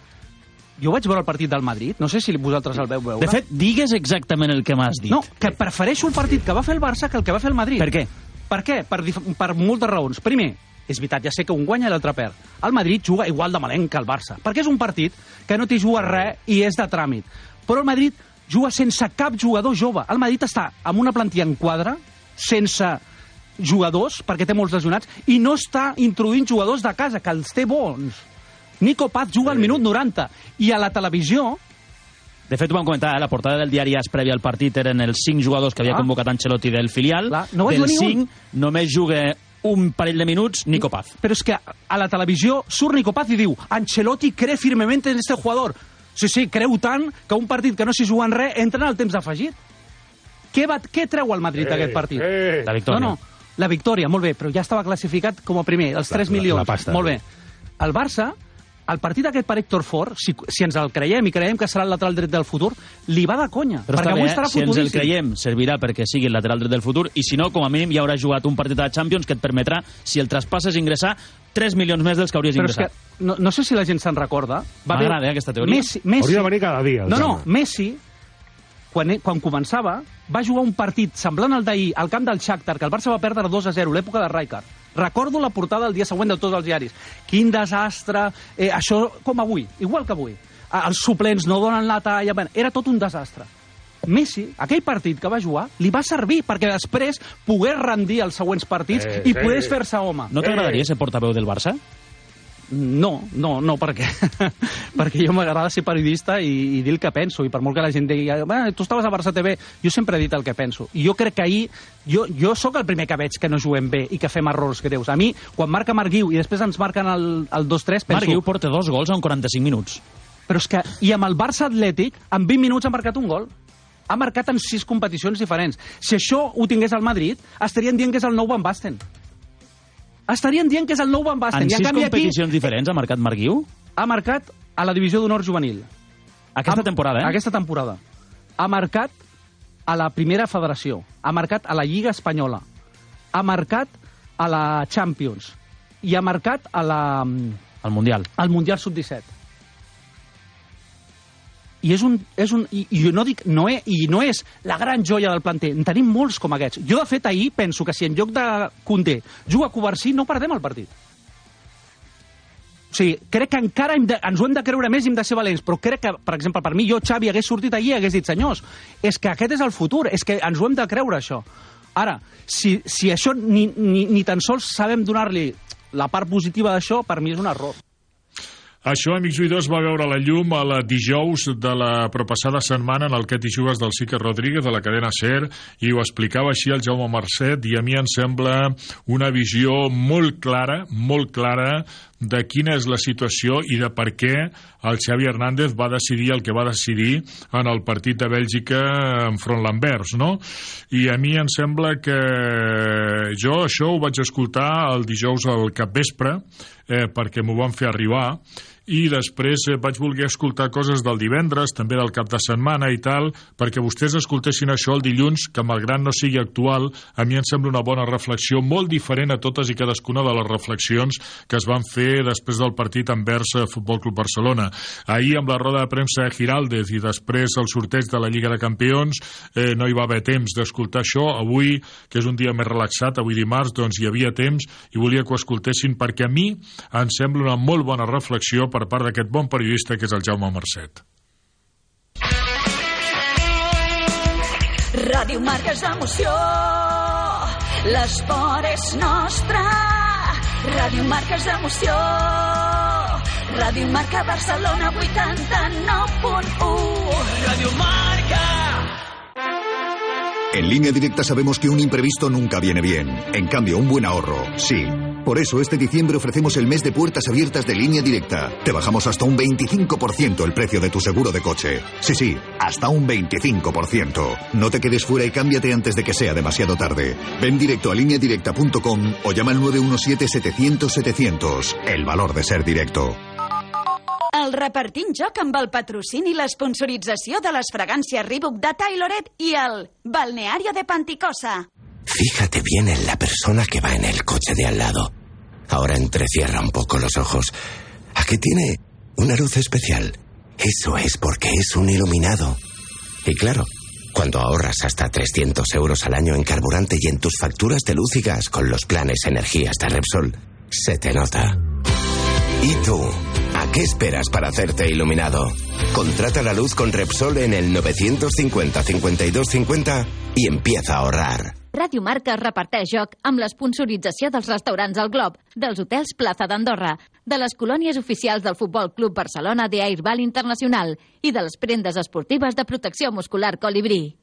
jo vaig veure el partit del Madrid, no sé si vosaltres el veu veure. De fet, digues exactament el que m'has dit. No, que prefereixo el partit que va fer el Barça que el que va fer el Madrid. Per què? Per què? Per, per moltes raons. Primer, és veritat, ja sé que un guanya i l'altre perd. El Madrid juga igual de malent que el Barça, perquè és un partit que no t'hi juga res i és de tràmit. Però el Madrid juga sense cap jugador jove. El Madrid està amb una plantilla en quadre, sense jugadors, perquè té molts lesionats, i no està introduint jugadors de casa, que els té bons. Nico Paz juga al minut 90, i a la televisió De fet, ho vam comentar, eh? la portada del diari AS prèvia al partit eren els 5 jugadors que havia Ah. convocat Ancelotti del filial. no va del jugar ni un. 5 només juga un parell de minuts Nico Paz. Però és que a la televisió surt Nico Paz i diu Ancelotti cree firmemente en este jugador. Sí, sí, creu tant que un partit que no s'hi juga en res entra en el temps afegit. Què, va, què treu el Madrid d'aquest partit? La victòria. No, no, la victòria, molt bé, però ja estava classificat com a primer, els 3 la- milions. la pasta. Molt bé. El Barça, el partit aquest per Héctor Fort, si, si ens el creiem i creiem que serà el lateral dret del futur, li va de conya. Però perquè està avui bé, eh? estarà si ens el creiem, servirà perquè sigui el lateral dret del futur, i si no, com a mínim ja haurà jugat un partit de Champions que et permetrà, si el traspasses, ingressar 3 milions més dels que hauries Però és ingressat. que no, no sé si la gent se'n recorda. M'agrada, eh, aquesta teoria. Messi, Messi, Hauria de venir cada dia, No, no. Messi, quan, quan començava, va jugar un partit semblant al d'ahir al camp del Shakhtar, que el Barça va perdre 2 a 0, l'època de Rijkaard. Recordo la portada el dia següent de tots els diaris. Quin desastre, eh, això com avui, igual que avui. Els suplents no donen la talla, bueno, era tot un desastre. Messi, aquell partit que va jugar, li va servir perquè després pogués rendir els següents partits Eh, i sí. pogués fer-se home. No t'agradaria ser portaveu del Barça? No, no, no, perquè, [laughs] perquè jo m'agrada ser periodista i, i dir el que penso, i per molt que la gent digui "Bueno, tu estaves a Barça TV, jo sempre he dit el que penso. I jo crec que ahir, jo, jo sóc el primer que veig que no juguem bé i que fem errors greus. A mi, quan marca Marc Guiu i després ens marquen el, el 2-3, penso... Marc Guiu porta dos gols en 45 minuts. Però és que, i amb el Barça Atlètic, en 20 minuts ha marcat un gol. Ha marcat en sis competicions diferents. Si això ho tingués al Madrid, estarien dient que és el nou Van Basten. Estarien dient que és el nou Van Basten. En I en sis canvi aquí competicions diferents ha marcat Marc Guiu? ha marcat a la divisió d'honor juvenil. Aquesta Ha- temporada, eh? Aquesta temporada. Ha marcat a la primera federació. Ha marcat a la Lliga Espanyola. Ha marcat a la Champions. I ha marcat a la, Al Mundial. al Mundial Sub-17. I és un... És un i, i no dic... No és, I no és la gran joia del planter. En tenim molts com aquests. Jo, de fet, ahir penso que si en lloc de Condé juga Covarsí, no perdem el partit. O sigui, crec que encara hem de, ens ho hem de creure més i hem de ser valents, però crec que, per exemple, per mi, jo, Xavi, hagués sortit allí i hagués dit, senyors, és que aquest és el futur, és que ens ho hem de creure, això. Ara, si, si això ni, ni, ni tan sols sabem donar-li la part positiva d'això, per mi és un error. Això, amics oïdors, va veure la llum a la dijous de la propassada setmana en el que t'hi jugues del Sique Rodríguez de la cadena SER i ho explicava així el Jaume Mercet i a mi em sembla una visió molt clara, molt clara de quina és la situació i de per què el Xavi Hernández va decidir el que va decidir en el partit de Bèlgica enfront l'Anvers, no? I a mi em sembla que jo això ho vaig escoltar el dijous al capvespre eh, perquè m'ho van fer arribar i després eh, vaig voler escoltar coses del divendres, també del cap de setmana i tal, perquè vostès escoltessin això el dilluns, que malgrat no sigui actual, a mi em sembla una bona reflexió, molt diferent a totes i cadascuna de les reflexions que es van fer després del partit envers eh, Futbol Club Barcelona. Ahir, amb la roda de premsa de Giraldez i després el sorteig de la Lliga de Campions, eh, no hi va haver temps d'escoltar això. Avui, que és un dia més relaxat, avui dimarts, doncs hi havia temps i volia que ho escoltessin perquè a mi em sembla una molt bona reflexió per part d'aquest bon periodista que és el Jaume Mercet. Ràdio Marca és emoció. L'esport és nostre. Ràdio Marca és emoció. Ràdio Marca Barcelona 89.1. Radio Marca. En línea directa sabemos que un imprevisto nunca viene bien. En cambio, un buen ahorro, sí. Por eso este diciembre ofrecemos el mes de puertas abiertas de línea directa. Te bajamos hasta un 25% el precio de tu seguro de coche. Sí, sí, hasta un 25%. No te quedes fuera y cámbiate antes de que sea demasiado tarde. Ven directo a lineadirecta.com o llama al 917-700-700. El valor de ser directo. El repartint joc amb el patrocini i l'esponsorització de les fragàncies Reebok de Tayloret i el Balneario de Panticosa. Fíjate bien en la persona que va en el coche de al lado. Ahora entrecierra un poco los ojos. ¿A tiene una luz especial? Eso es porque es un iluminado. Y claro, cuando ahorras hasta 300 euros al año en carburante y en tus facturas de luz y gas con los planes energías de Repsol, se te nota. ¿Y tú? ¿A qué esperas para hacerte iluminado? Contrata la luz con Repsol en el 950 52 50 y empieza a ahorrar. Ràdio Marca reparteix joc amb l'esponsorització dels restaurants al Glob, dels hotels Plaza d'Andorra, de les colònies oficials del Futbol Club Barcelona de Airball Internacional i de les prendes esportives de protecció muscular Colibrí.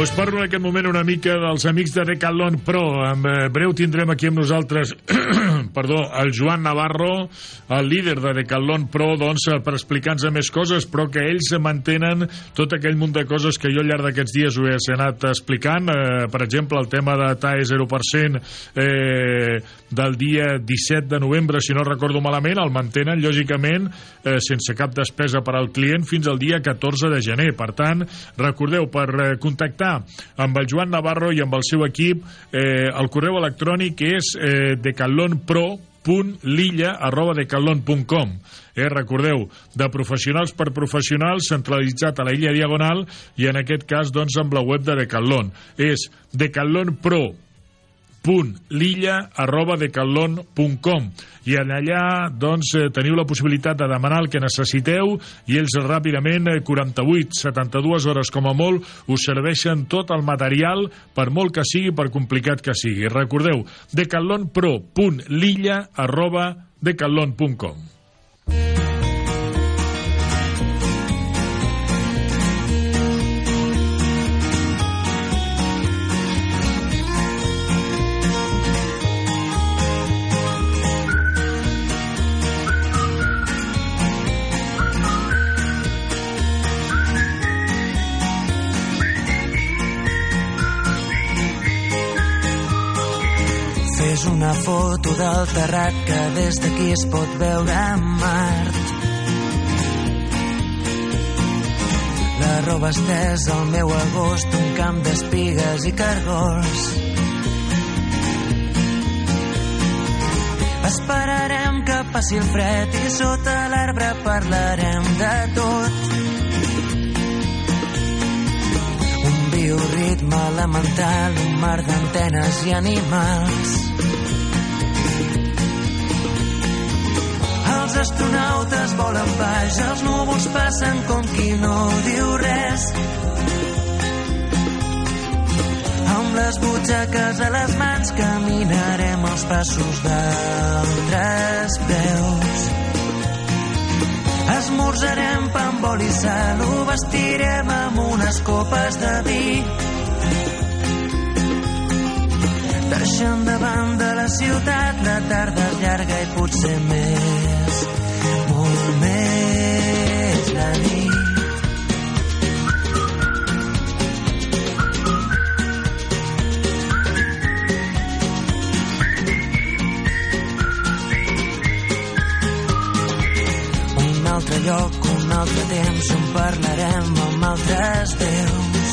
Us parlo en aquest moment una mica dels amics de Decathlon Pro. En eh, breu tindrem aquí amb nosaltres [clears throat] perdó, el Joan Navarro, el líder de Decathlon Pro, doncs, eh, per explicar-nos més coses, però que ells mantenen tot aquell munt de coses que jo al llarg d'aquests dies ho he anat explicant. Eh, per exemple, el tema de TAE 0% eh, del dia 17 de novembre, si no recordo malament, el mantenen, lògicament, eh, sense cap despesa per al client fins al dia 14 de gener. Per tant, recordeu, per eh, contactar amb el Joan Navarro i amb el seu equip, eh, el correu electrònic és eh, decathlonpro.lilla arroba decathlon.com eh, recordeu, de professionals per professionals centralitzat a la illa Diagonal i en aquest cas doncs amb la web de Decathlon és decathlonpro lilla arroba decathlon.com i en allà doncs eh, teniu la possibilitat de demanar el que necessiteu i ells ràpidament, eh, 48, 72 hores com a molt, us serveixen tot el material per molt que sigui, per complicat que sigui. Recordeu, decathlonpro.lilla Fes una foto del terrat que des d'aquí es pot veure a Mart. La roba estesa al meu agost, un camp d'espigues i cargols. Esperarem que passi el fred i sota l'arbre parlarem de tot. Bioritme elemental, un mar d'antenes i animals. Els astronautes volen baix, els núvols passen com qui no diu res. Amb les butxaques a les mans caminarem els passos d'altres peus. Esmorzarem pa amb oli i sal, ho vestirem amb unes copes de vi. Deixant davant de la ciutat, la tarda és llarga i potser més, molt més la nit. Lloc, un altre temps, on parlarem amb altres déus.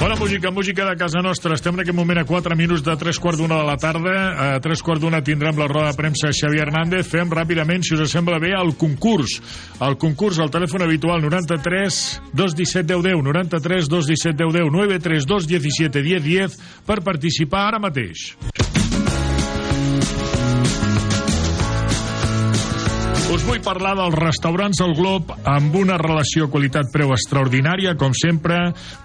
Bona música, música de casa nostra. Estem en aquest moment a 4 minuts de 3 quarts d'una de la tarda. A 3 quarts d'una tindrem la roda de premsa Xavier Hernández. Fem ràpidament, si us sembla bé, el concurs. El concurs, al telèfon habitual 93 217 10 10, 93 217 10 10, 93 217 10 10 per participar ara mateix. Us Us vull parlar dels restaurants del Glob amb una relació qualitat-preu extraordinària, com sempre,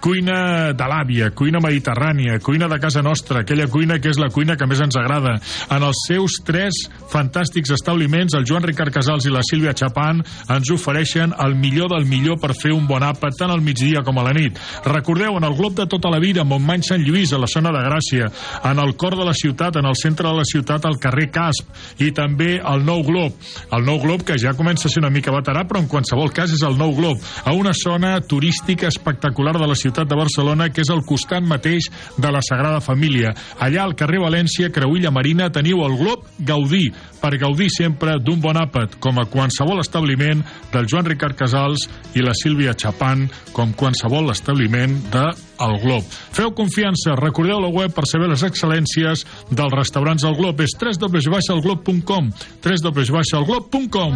cuina de l'àvia, cuina mediterrània, cuina de casa nostra, aquella cuina que és la cuina que més ens agrada. En els seus tres fantàstics establiments, el Joan Ricard Casals i la Sílvia Chapán ens ofereixen el millor del millor per fer un bon àpat tant al migdia com a la nit. Recordeu, en el Glob de tota la vida, Montmany Sant Lluís, a la zona de Gràcia, en el cor de la ciutat, en el centre de la ciutat, al carrer Casp, i també el Nou Glob. El Nou Glob, que ja comença a ser una mica veterà, però en qualsevol cas és el Nou Glob, a una zona turística espectacular de la ciutat de Barcelona, que és al costat mateix de la Sagrada Família. Allà, al carrer València, Creuilla Marina, teniu el Glob Gaudí, per gaudir sempre d'un bon àpat, com a qualsevol establiment del Joan Ricard Casals i la Sílvia Chapán, com qualsevol establiment de el Glob. Feu confiança, recordeu la web per saber les excel·lències dels restaurants del Glob. És www.alglob.com www.alglob.com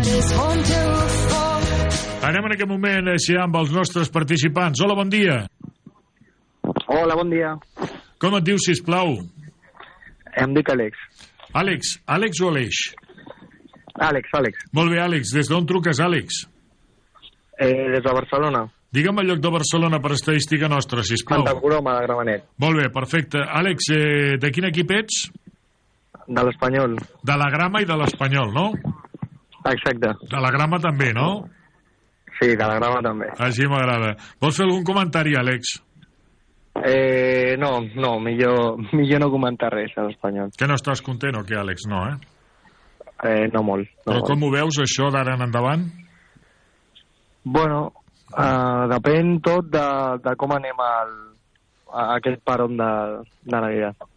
Anem en aquest moment així amb els nostres participants. Hola, bon dia. Hola, bon dia. Com et dius, sisplau? Em dic Àlex. Àlex, Àlex o Aleix? Àlex, Àlex. Molt bé, Àlex. Des d'on truques, Àlex? Eh, des de Barcelona. Digue'm el lloc de Barcelona per estadística nostra, sisplau. Santa Coloma de Gramenet. Molt bé, perfecte. Àlex, eh, de quin equip ets? De l'Espanyol. De la grama i de l'Espanyol, no? Exacte. De la grama també, no? Sí, de la grama també. Així m'agrada. Vols fer algun comentari, Àlex? Eh, no, no, millor, millor no comentar res a l'Espanyol. Que no estàs content o què, Àlex? No, eh? Eh, no molt. No Però molt. com ho veus, això, d'ara en endavant? Bueno, uh, depèn tot de, de com anem al, a aquest paron de, de Navidad.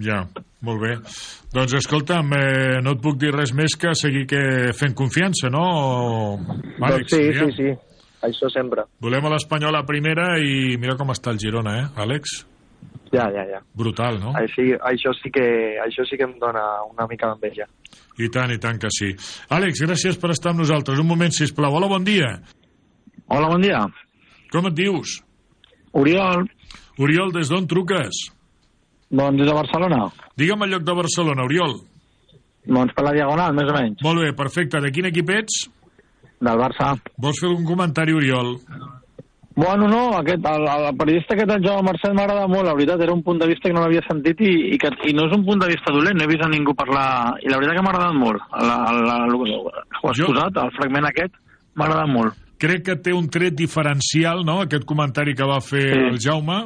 Ja, molt bé. Doncs escolta'm, eh, no et puc dir res més que seguir que fent confiança, no? O... doncs sí, aviam. sí, sí. Això sempre. Volem a l'Espanyol a primera i mira com està el Girona, eh, Àlex? Ja, ja, ja. Brutal, no? Així, això, sí que, això sí que em dona una mica d'enveja. I tant, i tant que sí. Àlex, gràcies per estar amb nosaltres. Un moment, sisplau. Hola, bon dia. Hola, bon dia. Com et dius? Oriol. Oriol, des d'on truques? Doncs des de Barcelona. Digue'm el lloc de Barcelona, Oriol. Doncs per la Diagonal, més o menys. Molt bé, perfecte. De quin equip ets? Del Barça. Vols fer algun comentari, Oriol? Bueno, no, aquest, el, el periodista aquest, el Jaume Marcel, m'agrada molt, la veritat, era un punt de vista que no l'havia sentit i, i, que, i no és un punt de vista dolent, no he vist a ningú parlar, i la veritat que m'ha agradat molt, la, la, la, ho has Jo- posat, el fragment aquest, m'ha agradat molt. Crec que té un tret diferencial, no?, aquest comentari que va fer Sí. el Jaume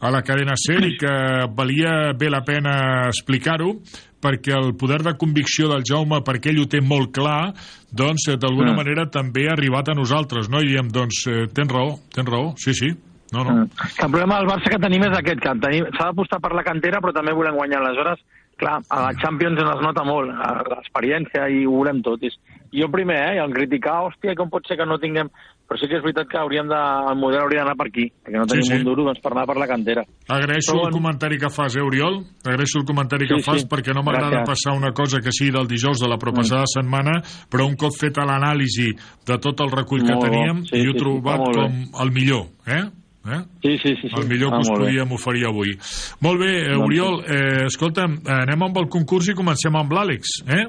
a la cadena SER i que valia bé la pena explicar-ho, perquè el poder de convicció del Jaume, perquè ell ho té molt clar, doncs, eh, d'alguna Mm. manera també ha arribat a nosaltres, no? I diem, doncs, eh, tens raó, tens raó, sí, sí, no, no. Que el problema del Barça que tenim és aquest, que s'ha d'apostar per la cantera, però també volem guanyar. Aleshores, clar, a la Champions es nota molt, l'experiència, i ho volem tot. I jo primer, eh, el criticar, hòstia, com pot ser que no tinguem... Però sí que és veritat que hauríem de, el model hauria d'anar per aquí, perquè no Sí, tenim sí. un duro doncs, per anar per la cantera. Agraeixo Però el comentari que fas, eh, Oriol? Agraeixo el comentari que Sí, fas sí. perquè no m'agrada passar una cosa que sigui del dijous de la proppassada setmana, però un cop feta l'anàlisi de tot el recull que Molt bo. teníem, Sí, jo he sí, sí, trobat molt com el millor, eh? Eh? Sí, sí, sí. sí. El millor Ah, que us molt bé. podíem oferir avui. Molt bé, eh, Doncs Oriol, eh, escolta'm, anem amb el concurs i comencem amb l'Àlex, eh?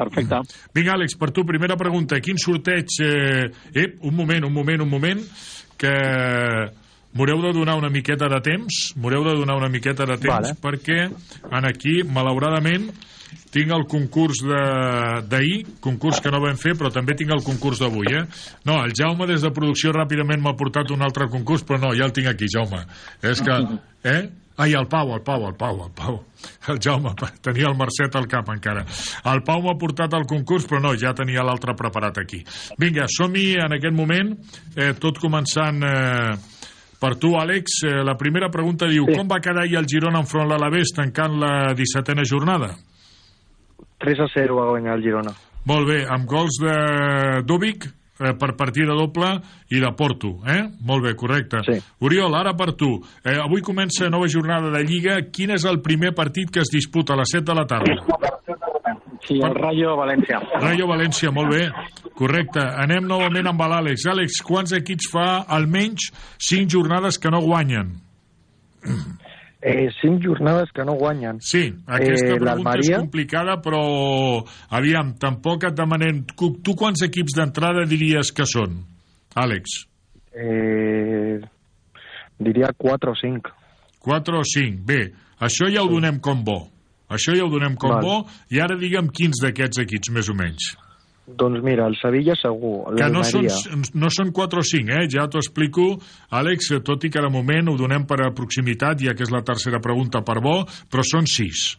Perfecte. Vinga, Àlex, per tu, primera pregunta. Quin sorteig... Eh... Ep, un moment, un moment, un moment, que m'haureu de donar una miqueta de temps, m'haureu de donar una miqueta de temps, Vale. perquè en aquí, malauradament, tinc el concurs de- d'ahir, concurs que no vam fer, però també tinc el concurs d'avui, eh? No, el Jaume des de producció ràpidament m'ha portat un altre concurs, però no, ja el tinc aquí, Jaume. És que... Eh? Ai, el Pau, el Pau, el Pau, el Pau. El Jaume, tenia el Mercet al cap encara. El Pau m'ha portat al concurs, però no, ja tenia l'altre preparat aquí. Vinga, som-hi en aquest moment, eh, tot començant... Eh, per tu, Àlex, eh, la primera pregunta diu sí. com va quedar ahir el Girona enfront l'Alavés tancant la 17a jornada? 3 a 0 va guanyar el Girona. Molt bé, amb gols de Dúbic eh, per partida doble i de Porto, eh? Molt bé, correcte. Sí. Oriol, ara per tu. Eh, avui comença nova jornada de Lliga. Quin és el primer partit que es disputa a les 7 de la tarda? Sí, el Rayo València. Rayo València, molt bé. Correcte. Anem novament amb l'Àlex. Àlex, quants equips fa almenys 5 jornades que no guanyen? [clears throat] Eh, cinc jornades que no guanyen. Sí, aquesta eh, pregunta és complicada, però aviam, tampoc et demanem... Tu, tu quants equips d'entrada diries que són, Àlex? eh, diria 4 o 5. 4 o 5. Bé, això ja ho donem com bo. Això ja ho donem com Val. bo, i ara digue'm quins d'aquests equips, més o menys. Doncs mira, el Sevilla segur, Que no són, no són 4 o 5, eh? ja t'ho explico, Àlex, tot i que de moment ho donem per a proximitat, ja que és la tercera pregunta per bo, però són 6.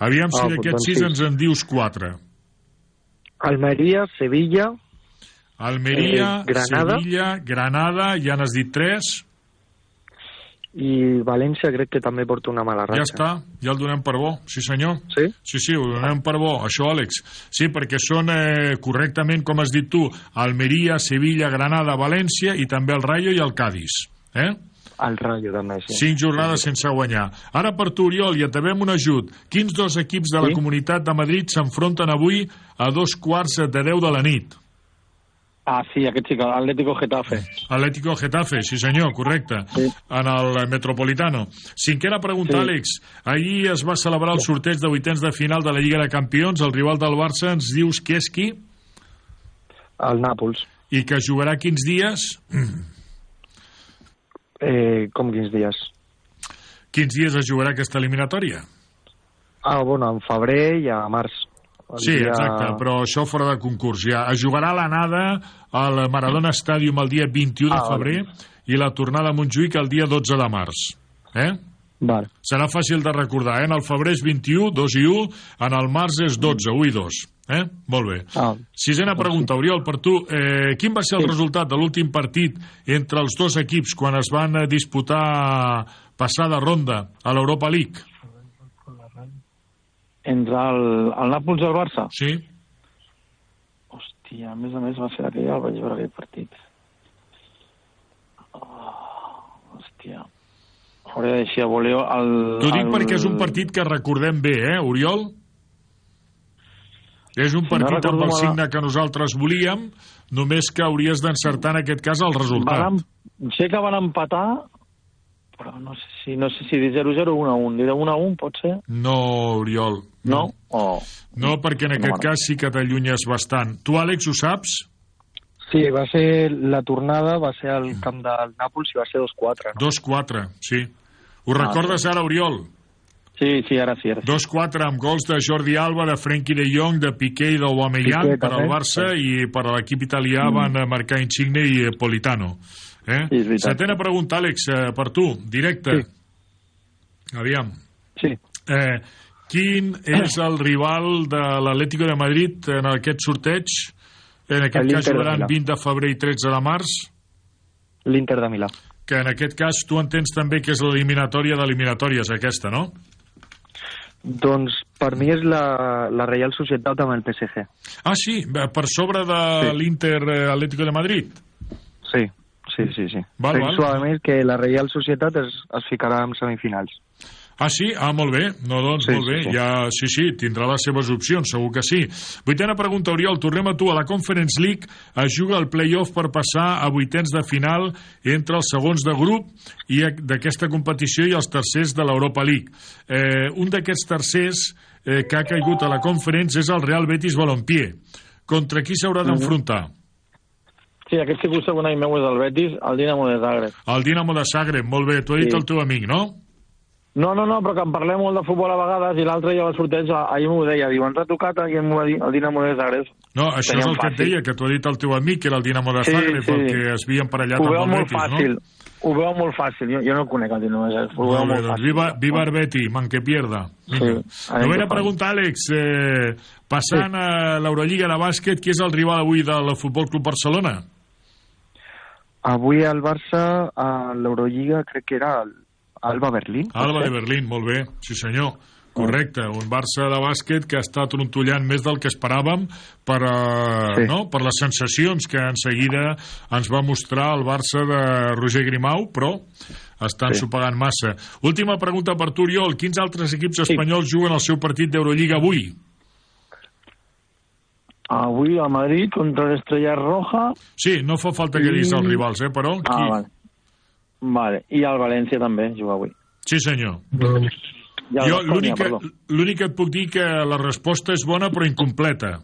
Aviam si Ah, d'aquests doncs 6 sis. ens en dius 4. Almeria, Sevilla, Almeria, Eh, Granada. Sevilla, Granada, ja n'has dit 3, i València crec que també porta una mala ratxa. ja està, ja el donem per bo, sí senyor. Sí? Sí, sí, ho donem per bo, això, Àlex. Sí, perquè són eh, correctament, com has dit tu, Almeria, Sevilla, Granada, València i també el Rayo i el Cádiz. Eh? El Rayo també, sí. Cinc jornades sense guanyar. Ara per tu, Oriol, i et devem un ajut. Quins dos equips de la Sí? Comunitat de Madrid s'enfronten avui a dos quarts de deu de la nit? Ah, sí, aquest sí Atlético Getafe. Atlético Getafe, sí senyor, correcte, sí. en el Metropolitano. Cinquena pregunta. Sí. Àlex. Ahir es va celebrar el sorteig de vuitens de final de la Lliga de Campions. El rival del Barça ens dius que és qui? El Nàpols. I que jugarà quins dies? Eh, com quins dies? Quins dies es jugarà aquesta eliminatòria? Ah, bueno, en febrer i a març. El Sí, dia- exacte, però això fora de concurs ja. Es jugarà l'anada al Maradona Stadium el dia 21 de Ah, febrer i la tornada a Montjuïc el dia 12 de març. Eh? Vale. Serà fàcil de recordar, eh? En el febrer és 21, 2 i 1, en el març és 12, 1 i 2. Eh? Molt bé. Ah, Sisena pregunta, Oriol, per tu. Eh, quin va ser el resultat de l'últim partit entre els dos equips quan es van disputar passada ronda a l'Europa League? Entre el, el Nàpols i el Barça? Sí. Hòstia, a més a més va ser aquell, el vaig veure aquell partit. Oh, hòstia. Hauré de deixar a voleo el... T'ho dic el... perquè és un partit que recordem bé, eh, Oriol? És un no partit amb el signe que nosaltres volíem, només que hauries d'encertar en aquest cas el resultat. Van, em- sé que van empatar, però no sé si, no sé si dir 0-0 o 1-1. Dir 1-1 pot ser? No, Oriol. No? Oh. No, perquè en aquest No, cas sí que t'allunyes bastant. Tu, Àlex, ho saps? Sí, va ser la tornada, va ser al camp del Nàpols i va ser 2-4. No? 2-4, sí. Ho Ah, recordes ara, Oriol? Sí, sí, ara sí. Ara sí. 2-4 amb gols de Jordi Alba, de Frenkie de Jong, de Piqué i d'Aubameyang per al. Barça i per a l'equip italià van eh, marcar Insigne i eh, Politano. Eh? Sí. Setena pregunta, Àlex, eh, per tu, directe. Aviam. Sí. Eh, quin és el rival de l'Atlético de Madrid en aquest sorteig? En aquest cas jugaran Milà. 20 de febrer i 13 de març, L'Inter de Milà. que en aquest cas tu entens també que és l'eliminatòria d'eliminatòries aquesta, no? Doncs per mi és la, la Real Societat amb el PSG. Ah, sí, per sobre de Sí. l'Inter eh, Atlético de Madrid. Sí, sí, sí. sí. Val, Penso, val. a més, que la Real Societat es, es ficarà en semifinals. Ah, sí? Ah, molt bé. No, doncs, Sí, molt bé. sí, sí. Ja, sí, sí, tindrà les seves opcions, segur que sí. Vuitena pregunta, Oriol. Tornem a tu. A la Conference League es juga el play-off per passar a vuitens de final entre els segons de grup i d'aquesta competició i els tercers de l'Europa League. Eh, un d'aquests tercers eh, que ha caigut a la Conference és el Real Betis Balompié. Contra qui s'haurà Mhm. d'enfrontar? Sí, aquest tipus segon any meu és el Betis, el Dinamo de Zagreb. El Dinamo de Zagreb, molt bé. T'ho ha dit Sí. el teu amic, no? No, no, no, però que en parlem molt de futbol a vegades i l'altre ja va sorteig, ahir m'ho deia, diu, ens ha tocat i m'ho va dir el Dinamo de Zagreb. No, això Teníem és el que et fàcil. deia, que t'ho ha dit el teu amic, que era el Dinamo de Sí, Zagreb, sí. el que es havia emparellat amb el Betis, fàcil, no? ho veu molt fàcil, jo, jo no conec el Dinamo de Zagreb, ho veu Molt doncs fàcil. viva, viva el Betty, man que pierda. Sí, Vinga. anem Novena que pregunta, Àlex. Eh, passant a l'Eurolliga de bàsquet, qui és el rival avui del Futbol Club Barcelona? Avui al Barça, a l'Eurolliga, crec que era el Alba Berlín. Alba de Berlín, molt bé, sí senyor. Correcte, un Barça de bàsquet que està trontollant més del que esperàvem per, uh, Sí. no? per les sensacions que en seguida ens va mostrar el Barça de Roger Grimau, però estan Sí. supegant massa. Última pregunta per tu, Oriol. Quins altres equips espanyols juguen el seu partit d'Eurolliga avui? Avui a Madrid contra l'Estrella Roja... Sí, no fa falta que diguis els rivals, eh, però... Ah, Qui... vale. Vale, i el València també juga avui. Sí, senyor. El Jo l'únic que, que et puc dir que la resposta és bona però incompleta.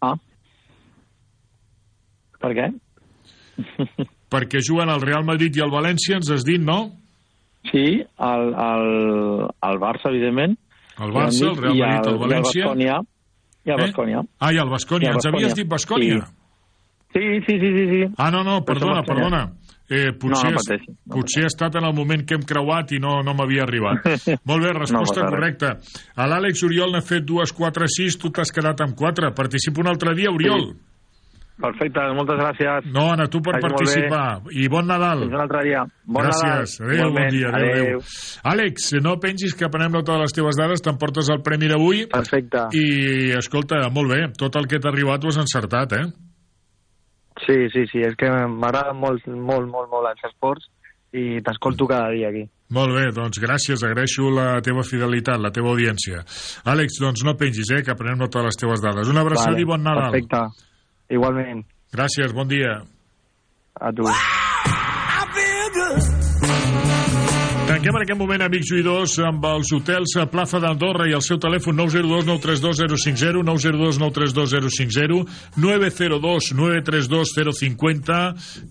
Ah. Per què? [laughs] Perquè juguen el Real Madrid i el València, ens has dit, no? Sí, el, el, el Barça, evidentment. El Barça, el Real Madrid, el València. I el Baskonia. I el Eh? Baskonia. Ah, i el Bascònia. I el Ens havies dit Bascònia? Sí, sí, sí, sí. sí. Ah, no, no, perdona, perdona. Eh, potser, No, no pateixi, potser ha estat en el moment que hem creuat i no, no m'havia arribat. [laughs] Molt bé, resposta No correcta. A l'Àlex Oriol n'ha fet dues, quatre, sis, tu t'has quedat amb quatre. Participa un altre dia, Oriol. Perfecte, moltes gràcies. No, Anna, tu per Vagi participar. I bon Nadal. Fins un altre dia. Bon Gràcies. Nadal. Adéu, bon dia. Adéu, adéu. Adéu. Àlex, no pensis que prenem nota de les teves dades, t'emportes el premi d'avui. Perfecte. I, escolta, molt bé, tot el que t'ha arribat ho has encertat, eh? Sí, sí, sí, és que m'agrada molt, molt, molt, molt els esports i t'escolto cada dia aquí. Molt bé, doncs gràcies, agraeixo la teva fidelitat, la teva audiència. Àlex, doncs no pengis, eh, que prenem nota de les teves dades. Una abraçada Vale, i bon Nadal. Perfecte. Igualment. Gràcies, bon dia. A tu. Tanquem en aquest moment, amics oïdors, amb els hotels a Plaza d'Andorra i el seu telèfon 902 932 050, 902 932 050, 902 932 050,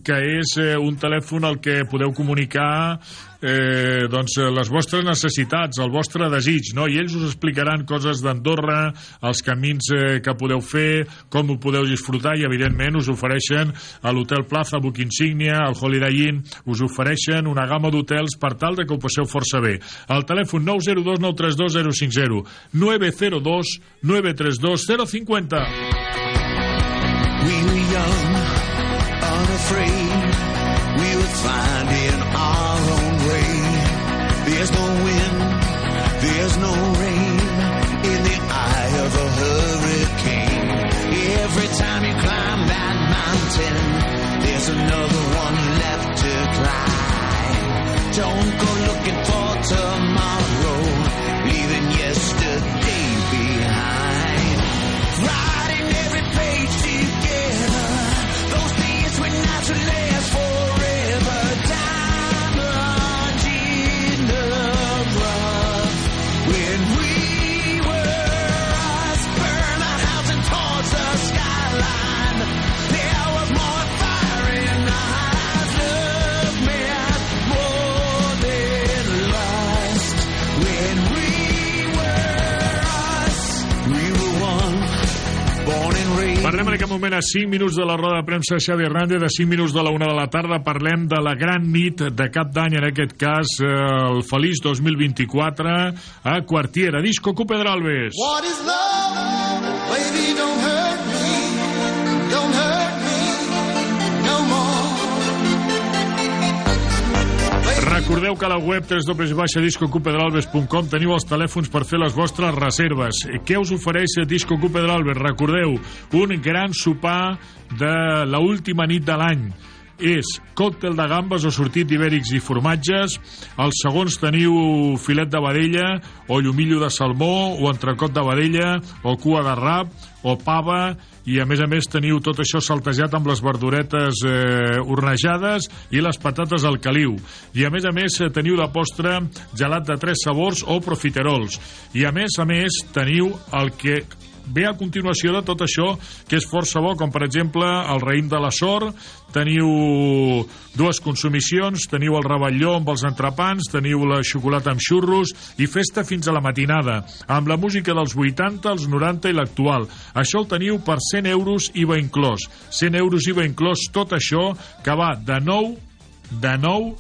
que és eh, un telèfon al que podeu comunicar eh, doncs, eh, les vostres necessitats, el vostre desig, no? i ells us explicaran coses d'Andorra, els camins eh, que podeu fer, com ho podeu disfrutar, i evidentment us ofereixen a l'Hotel Plaza Book Insignia, al Holiday Inn, us ofereixen una gamma d'hotels per tal de que ho passeu força bé. El telèfon 902 932 050, 902 932 050. We were young, unafraid. That mountain, there's another one left to climb. Don't go looking for tomorrow, leaving yesterday behind. Writing every page together. Those things were not to last aquest moment a 5 minuts de la roda de premsa Xavi Hernández, a 5 minuts de la 1 de la tarda parlem de la gran nit de cap d'any, en aquest cas eh, el feliç 2024 a Quartier, a Disco Cupedralbes. What is love? Baby, don't hurt me. Recordeu que a la web www.discocupedralbes.com teniu els telèfons per fer les vostres reserves. Què us ofereix Disco Cupedralbes? Recordeu, un gran sopar de la última nit de l'any és còctel de gambes o sortit d'ibèrics i formatges. Els segons teniu filet de vedella o llumillo de salmó o entrecot de vedella o cua de rap o pava i a més a més teniu tot això saltejat amb les verduretes eh, hornejades i les patates al caliu. I a més a més eh, teniu de postre gelat de tres sabors o profiterols. I a més a més teniu el que ve a continuació de tot això, que és força bo, com per exemple el raïm de la sort, teniu dues consumicions, teniu el ravelló amb els entrepans, teniu la xocolata amb xurros i festa fins a la matinada, amb la música dels 80, els 90 i l'actual. Això el teniu per 100 euros IVA inclòs. 100 euros IVA inclòs tot això que va de 9 de 9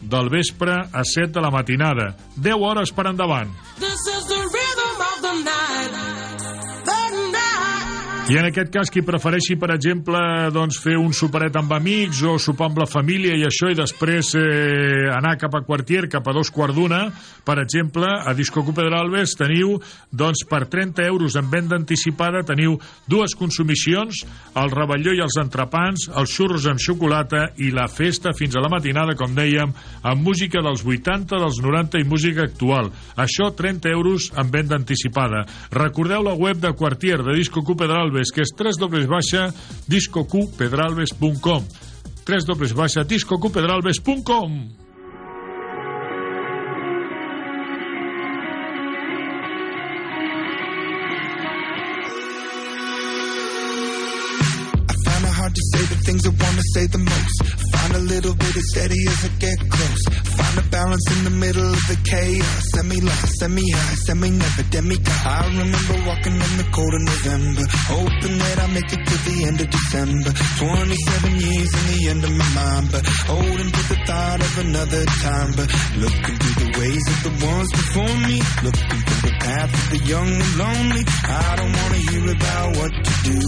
del vespre a 7 de la matinada. 10 hores per endavant. This I en aquest cas, qui prefereixi, per exemple, doncs, fer un superet amb amics o sopar amb la família i això, i després eh, anar cap a Quartier, cap a dos quarts d'una, per exemple, a Disco Cupedralbes teniu, doncs, per 30 euros en venda anticipada, teniu dues consumicions, el ravelló i els entrepans, els xurros amb xocolata i la festa fins a la matinada, com dèiem, amb música dels 80, dels 90 i música actual. Això, 30 euros en venda anticipada. Recordeu la web de Quartier, de Disco Cupedralbes, que és www.discocupedralbes.com www.discocupedralbes.com things I wanna say the most. Find a little bit of steady as I get close. Find a balance in the middle of the chaos. Semi lost, semi high, semi never demigod. I remember walking in the cold of November, hoping that I make it to the end of December. 27 years in the end of my mind, but holding to the thought of another time. But looking through the ways of the ones before me, looking through the path of the young and lonely. I don't wanna hear about what to do.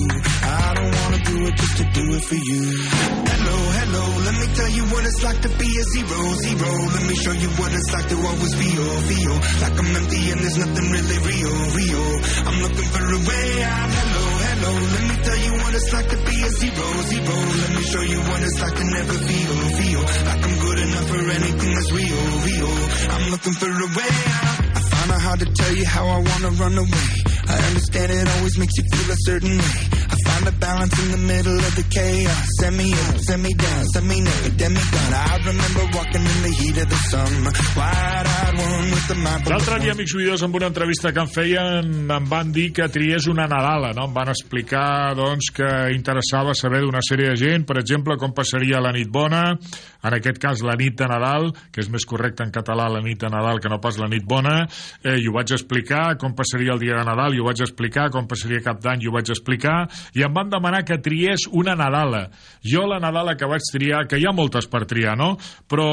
I don't wanna do it just to do it for you. Hello, hello, let me tell you what it's like to be a zero, zero. Let me show you what it's like to always feel, feel like I'm empty and there's nothing really real, real. I'm looking for a way out. Hello, hello, let me tell you what it's like to be a zero, zero. Let me show you what it's like to never feel, feel like I'm good enough for anything that's real, real. I'm looking for a way out. I find it hard to tell you how I wanna run away. I understand it always makes you feel a certain way. I find a balance in the middle of the chaos. Send me up, send me down, send me never, demigod. I remember walking in the heat of the summer. Wide-eyed one with the map. L'altre dia, amics oïdors, amb una entrevista que em feien, em van dir que triés una Nadala, no? Em van explicar, doncs, que interessava saber d'una sèrie de gent, per exemple, com passaria la nit bona, en aquest cas la nit de Nadal, que és més correcte en català la nit de Nadal que no pas la nit bona, eh, i ho vaig explicar, com passaria el dia de Nadal, i ho vaig explicar, com passaria cap d'any, i ho vaig explicar, i em van demanar que triés una Nadala. Jo la Nadala que vaig triar, que hi ha moltes per triar, no? Però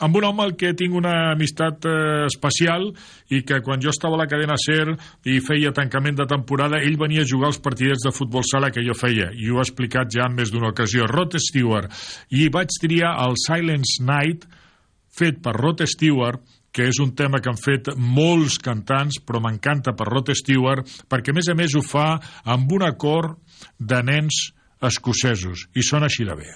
amb un home al que tinc una amistat eh, especial i que quan jo estava a la cadena SER i feia tancament de temporada, ell venia a jugar als partidets de futbol sala que jo feia, i ho he explicat ja en més d'una ocasió. Rod Stewart. I vaig triar el Silence Night, fet per Rod Stewart, que és un tema que han fet molts cantants, però m'encanta per Rod Stewart, perquè a més a més ho fa amb un acord de nens escocesos, i sona així de bé.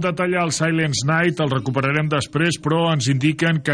De tallar el Silence Night, el recuperarem després, però ens indiquen que